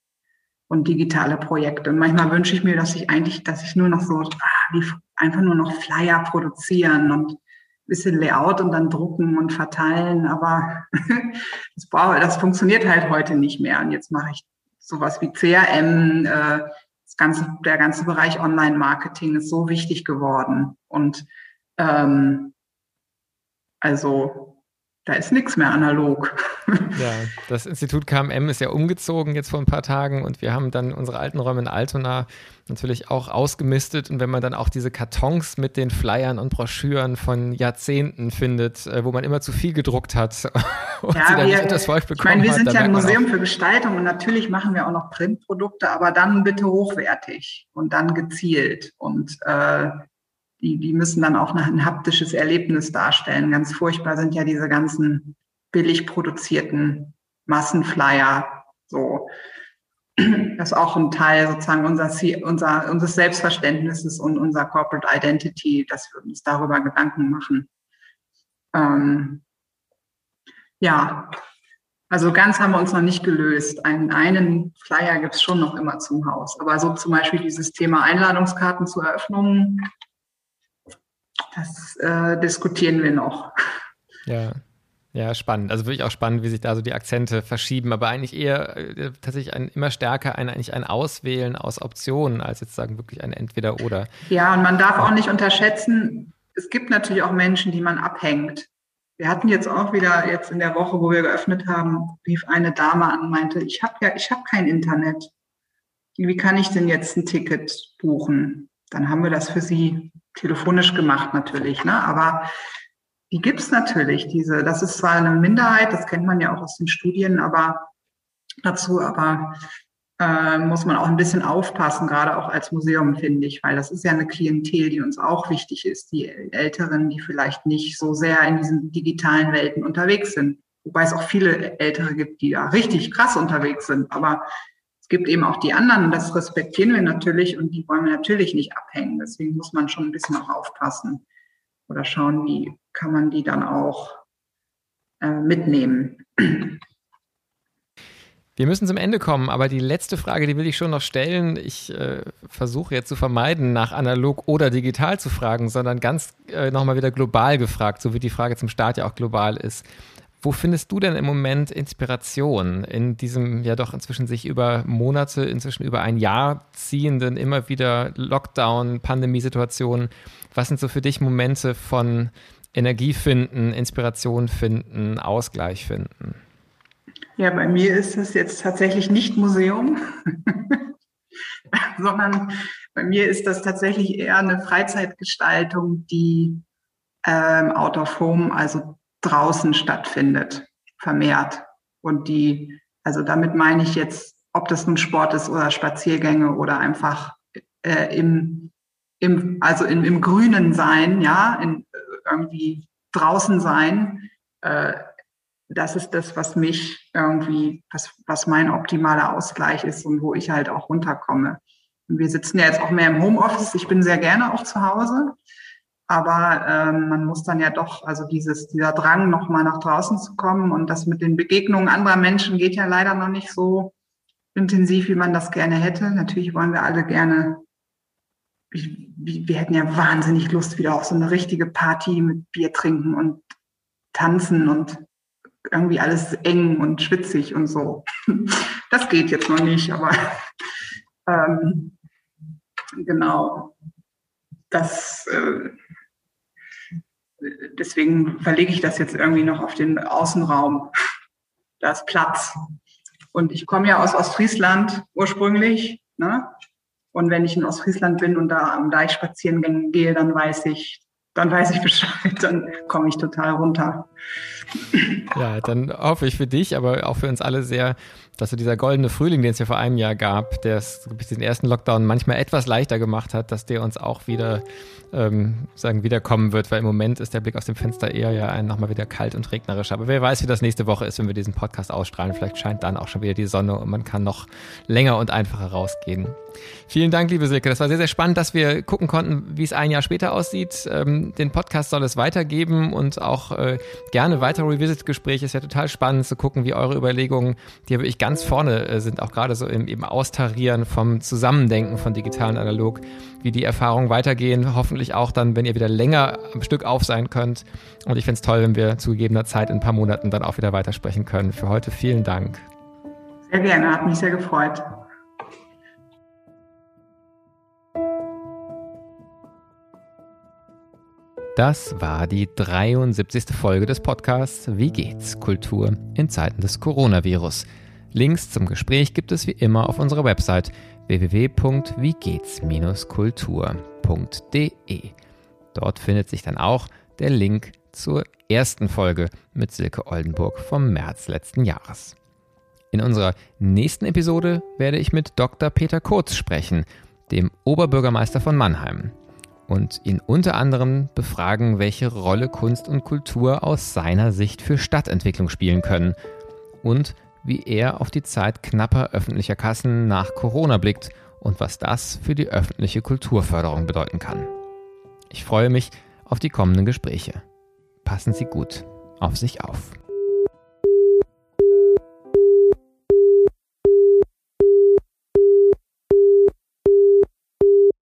[SPEAKER 2] und digitale Projekte. Und manchmal wünsche ich mir, dass ich eigentlich, dass ich nur noch so, ah, wie, einfach nur noch Flyer produzieren und bisschen Layout und dann drucken und verteilen, aber das, das funktioniert halt heute nicht mehr. Und jetzt mache ich sowas wie CRM, äh, das ganze, der ganze Bereich Online-Marketing ist so wichtig geworden. Und ähm, also da ist nichts mehr analog.
[SPEAKER 1] Ja, das Institut KMM ist ja umgezogen jetzt vor ein paar Tagen und wir haben dann unsere alten Räume in Altona natürlich auch ausgemistet. Und wenn man dann auch diese Kartons mit den Flyern und Broschüren von Jahrzehnten findet, äh, wo man immer zu viel gedruckt hat
[SPEAKER 2] und ja, sie dann wir, nicht das Volk bekommen Ich meine, wir sind hat, ja ein Museum für Gestaltung und natürlich machen wir auch noch Printprodukte, aber dann bitte hochwertig und dann gezielt. Und äh, die, die müssen dann auch ein haptisches Erlebnis darstellen. Ganz furchtbar sind ja diese ganzen billig produzierten Massenflyer. So, ist auch ein Teil sozusagen unser, unser, unseres Selbstverständnisses und unserer Corporate Identity, dass wir uns darüber Gedanken machen. Ähm, ja, also ganz haben wir uns noch nicht gelöst. Einen, einen Flyer gibt es schon noch immer zum Haus. Aber so zum Beispiel dieses Thema Einladungskarten zur Eröffnung, das äh, diskutieren wir noch.
[SPEAKER 1] Ja, ja, spannend. Also wirklich auch spannend, wie sich da so die Akzente verschieben, aber eigentlich eher äh, tatsächlich ein, immer stärker ein, eigentlich ein Auswählen aus Optionen, als jetzt sagen wirklich ein Entweder-Oder.
[SPEAKER 2] Ja, und man darf auch nicht unterschätzen, es gibt natürlich auch Menschen, die man abhängt. Wir hatten jetzt auch wieder, jetzt in der Woche, wo wir geöffnet haben, rief eine Dame an und meinte, ich habe ja, ich habe kein Internet. Wie kann ich denn jetzt ein Ticket buchen? Dann haben wir das für sie telefonisch gemacht natürlich, ne? aber die gibt's natürlich, diese, das ist zwar eine Minderheit, das kennt man ja auch aus den Studien, aber dazu, aber äh, muss man auch ein bisschen aufpassen, gerade auch als Museum, finde ich, weil das ist ja eine Klientel, die uns auch wichtig ist, die Älteren, die vielleicht nicht so sehr in diesen digitalen Welten unterwegs sind. Wobei es auch viele Ältere gibt, die da richtig krass unterwegs sind, aber es gibt eben auch die anderen, das respektieren wir natürlich und die wollen wir natürlich nicht abhängen. Deswegen muss man schon ein bisschen auch aufpassen oder schauen, wie kann man die dann auch äh, mitnehmen.
[SPEAKER 1] Wir müssen zum Ende kommen, aber die letzte Frage, die will ich schon noch stellen. Ich äh, versuche jetzt zu vermeiden, nach analog oder digital zu fragen, sondern ganz äh, nochmal wieder global gefragt, so wie die Frage zum Start ja auch global ist. Wo findest du denn im Moment Inspiration in diesem ja doch inzwischen sich über Monate, inzwischen über ein Jahr ziehenden, immer wieder Lockdown, Pandemiesituationen? Was sind so für dich Momente von Energie finden, Inspiration finden, Ausgleich finden?
[SPEAKER 2] Ja, bei mir ist es jetzt tatsächlich nicht Museum, sondern bei mir ist das tatsächlich eher eine Freizeitgestaltung, die ähm, out of home, also draußen stattfindet, vermehrt. Und die, also damit meine ich jetzt, ob das nun Sport ist oder Spaziergänge oder einfach äh, im, im, also im, im Grünen sein, ja, in, irgendwie draußen sein. Äh, das ist das, was mich irgendwie, was, was mein optimaler Ausgleich ist und wo ich halt auch runterkomme. Und wir sitzen ja jetzt auch mehr im Homeoffice. Ich bin sehr gerne auch zu Hause. Aber ähm, man muss dann ja doch, also dieses, dieser Drang, nochmal nach draußen zu kommen und das mit den Begegnungen anderer Menschen geht ja leider noch nicht so intensiv, wie man das gerne hätte. Natürlich wollen wir alle gerne, wir hätten ja wahnsinnig Lust wieder auf so eine richtige Party mit Bier trinken und tanzen und irgendwie alles eng und schwitzig und so. Das geht jetzt noch nicht, aber ähm, genau. Das äh, deswegen verlege ich das jetzt irgendwie noch auf den Außenraum. Da ist Platz. Und ich komme ja aus Ostfriesland ursprünglich. Ne? Und wenn ich in Ostfriesland bin und da am Deich spazieren gehe, dann weiß ich, dann weiß ich Bescheid, dann komme ich total runter.
[SPEAKER 1] Ja, dann hoffe ich für dich, aber auch für uns alle sehr, dass so dieser goldene Frühling, den es ja vor einem Jahr gab, der den ersten Lockdown manchmal etwas leichter gemacht hat, dass der uns auch wieder ähm, sagen wiederkommen wird, weil im Moment ist der Blick aus dem Fenster eher ja ein nochmal wieder kalt und regnerisch. Aber wer weiß, wie das nächste Woche ist, wenn wir diesen Podcast ausstrahlen. Vielleicht scheint dann auch schon wieder die Sonne und man kann noch länger und einfacher rausgehen. Vielen Dank, liebe Silke. Das war sehr, sehr spannend, dass wir gucken konnten, wie es ein Jahr später aussieht. Ähm, den Podcast soll es weitergeben und auch äh, gerne weitere Revisit-Gespräche. Ist ja total spannend zu gucken, wie eure Überlegungen, die ja wirklich ganz vorne äh, sind, auch gerade so im, im Austarieren vom Zusammendenken von digital und analog, wie die Erfahrungen weitergehen. Hoffentlich auch dann, wenn ihr wieder länger am Stück auf sein könnt. Und ich finde es toll, wenn wir zu gegebener Zeit in ein paar Monaten dann auch wieder weitersprechen können. Für heute vielen Dank.
[SPEAKER 2] Sehr gerne, hat mich sehr gefreut.
[SPEAKER 1] Das war die 73. Folge des Podcasts Wie geht's? Kultur in Zeiten des Coronavirus. Links zum Gespräch gibt es wie immer auf unserer Website www.wiegehts-kultur.de. Dort findet sich dann auch der Link zur ersten Folge mit Silke Oldenburg vom März letzten Jahres. In unserer nächsten Episode werde ich mit Dr. Peter Kurz sprechen, dem Oberbürgermeister von Mannheim, und ihn unter anderem befragen, welche Rolle Kunst und Kultur aus seiner Sicht für Stadtentwicklung spielen können und wie er auf die Zeit knapper öffentlicher Kassen nach Corona blickt und was das für die öffentliche Kulturförderung bedeuten kann. Ich freue mich auf die kommenden Gespräche. Passen Sie gut auf sich auf.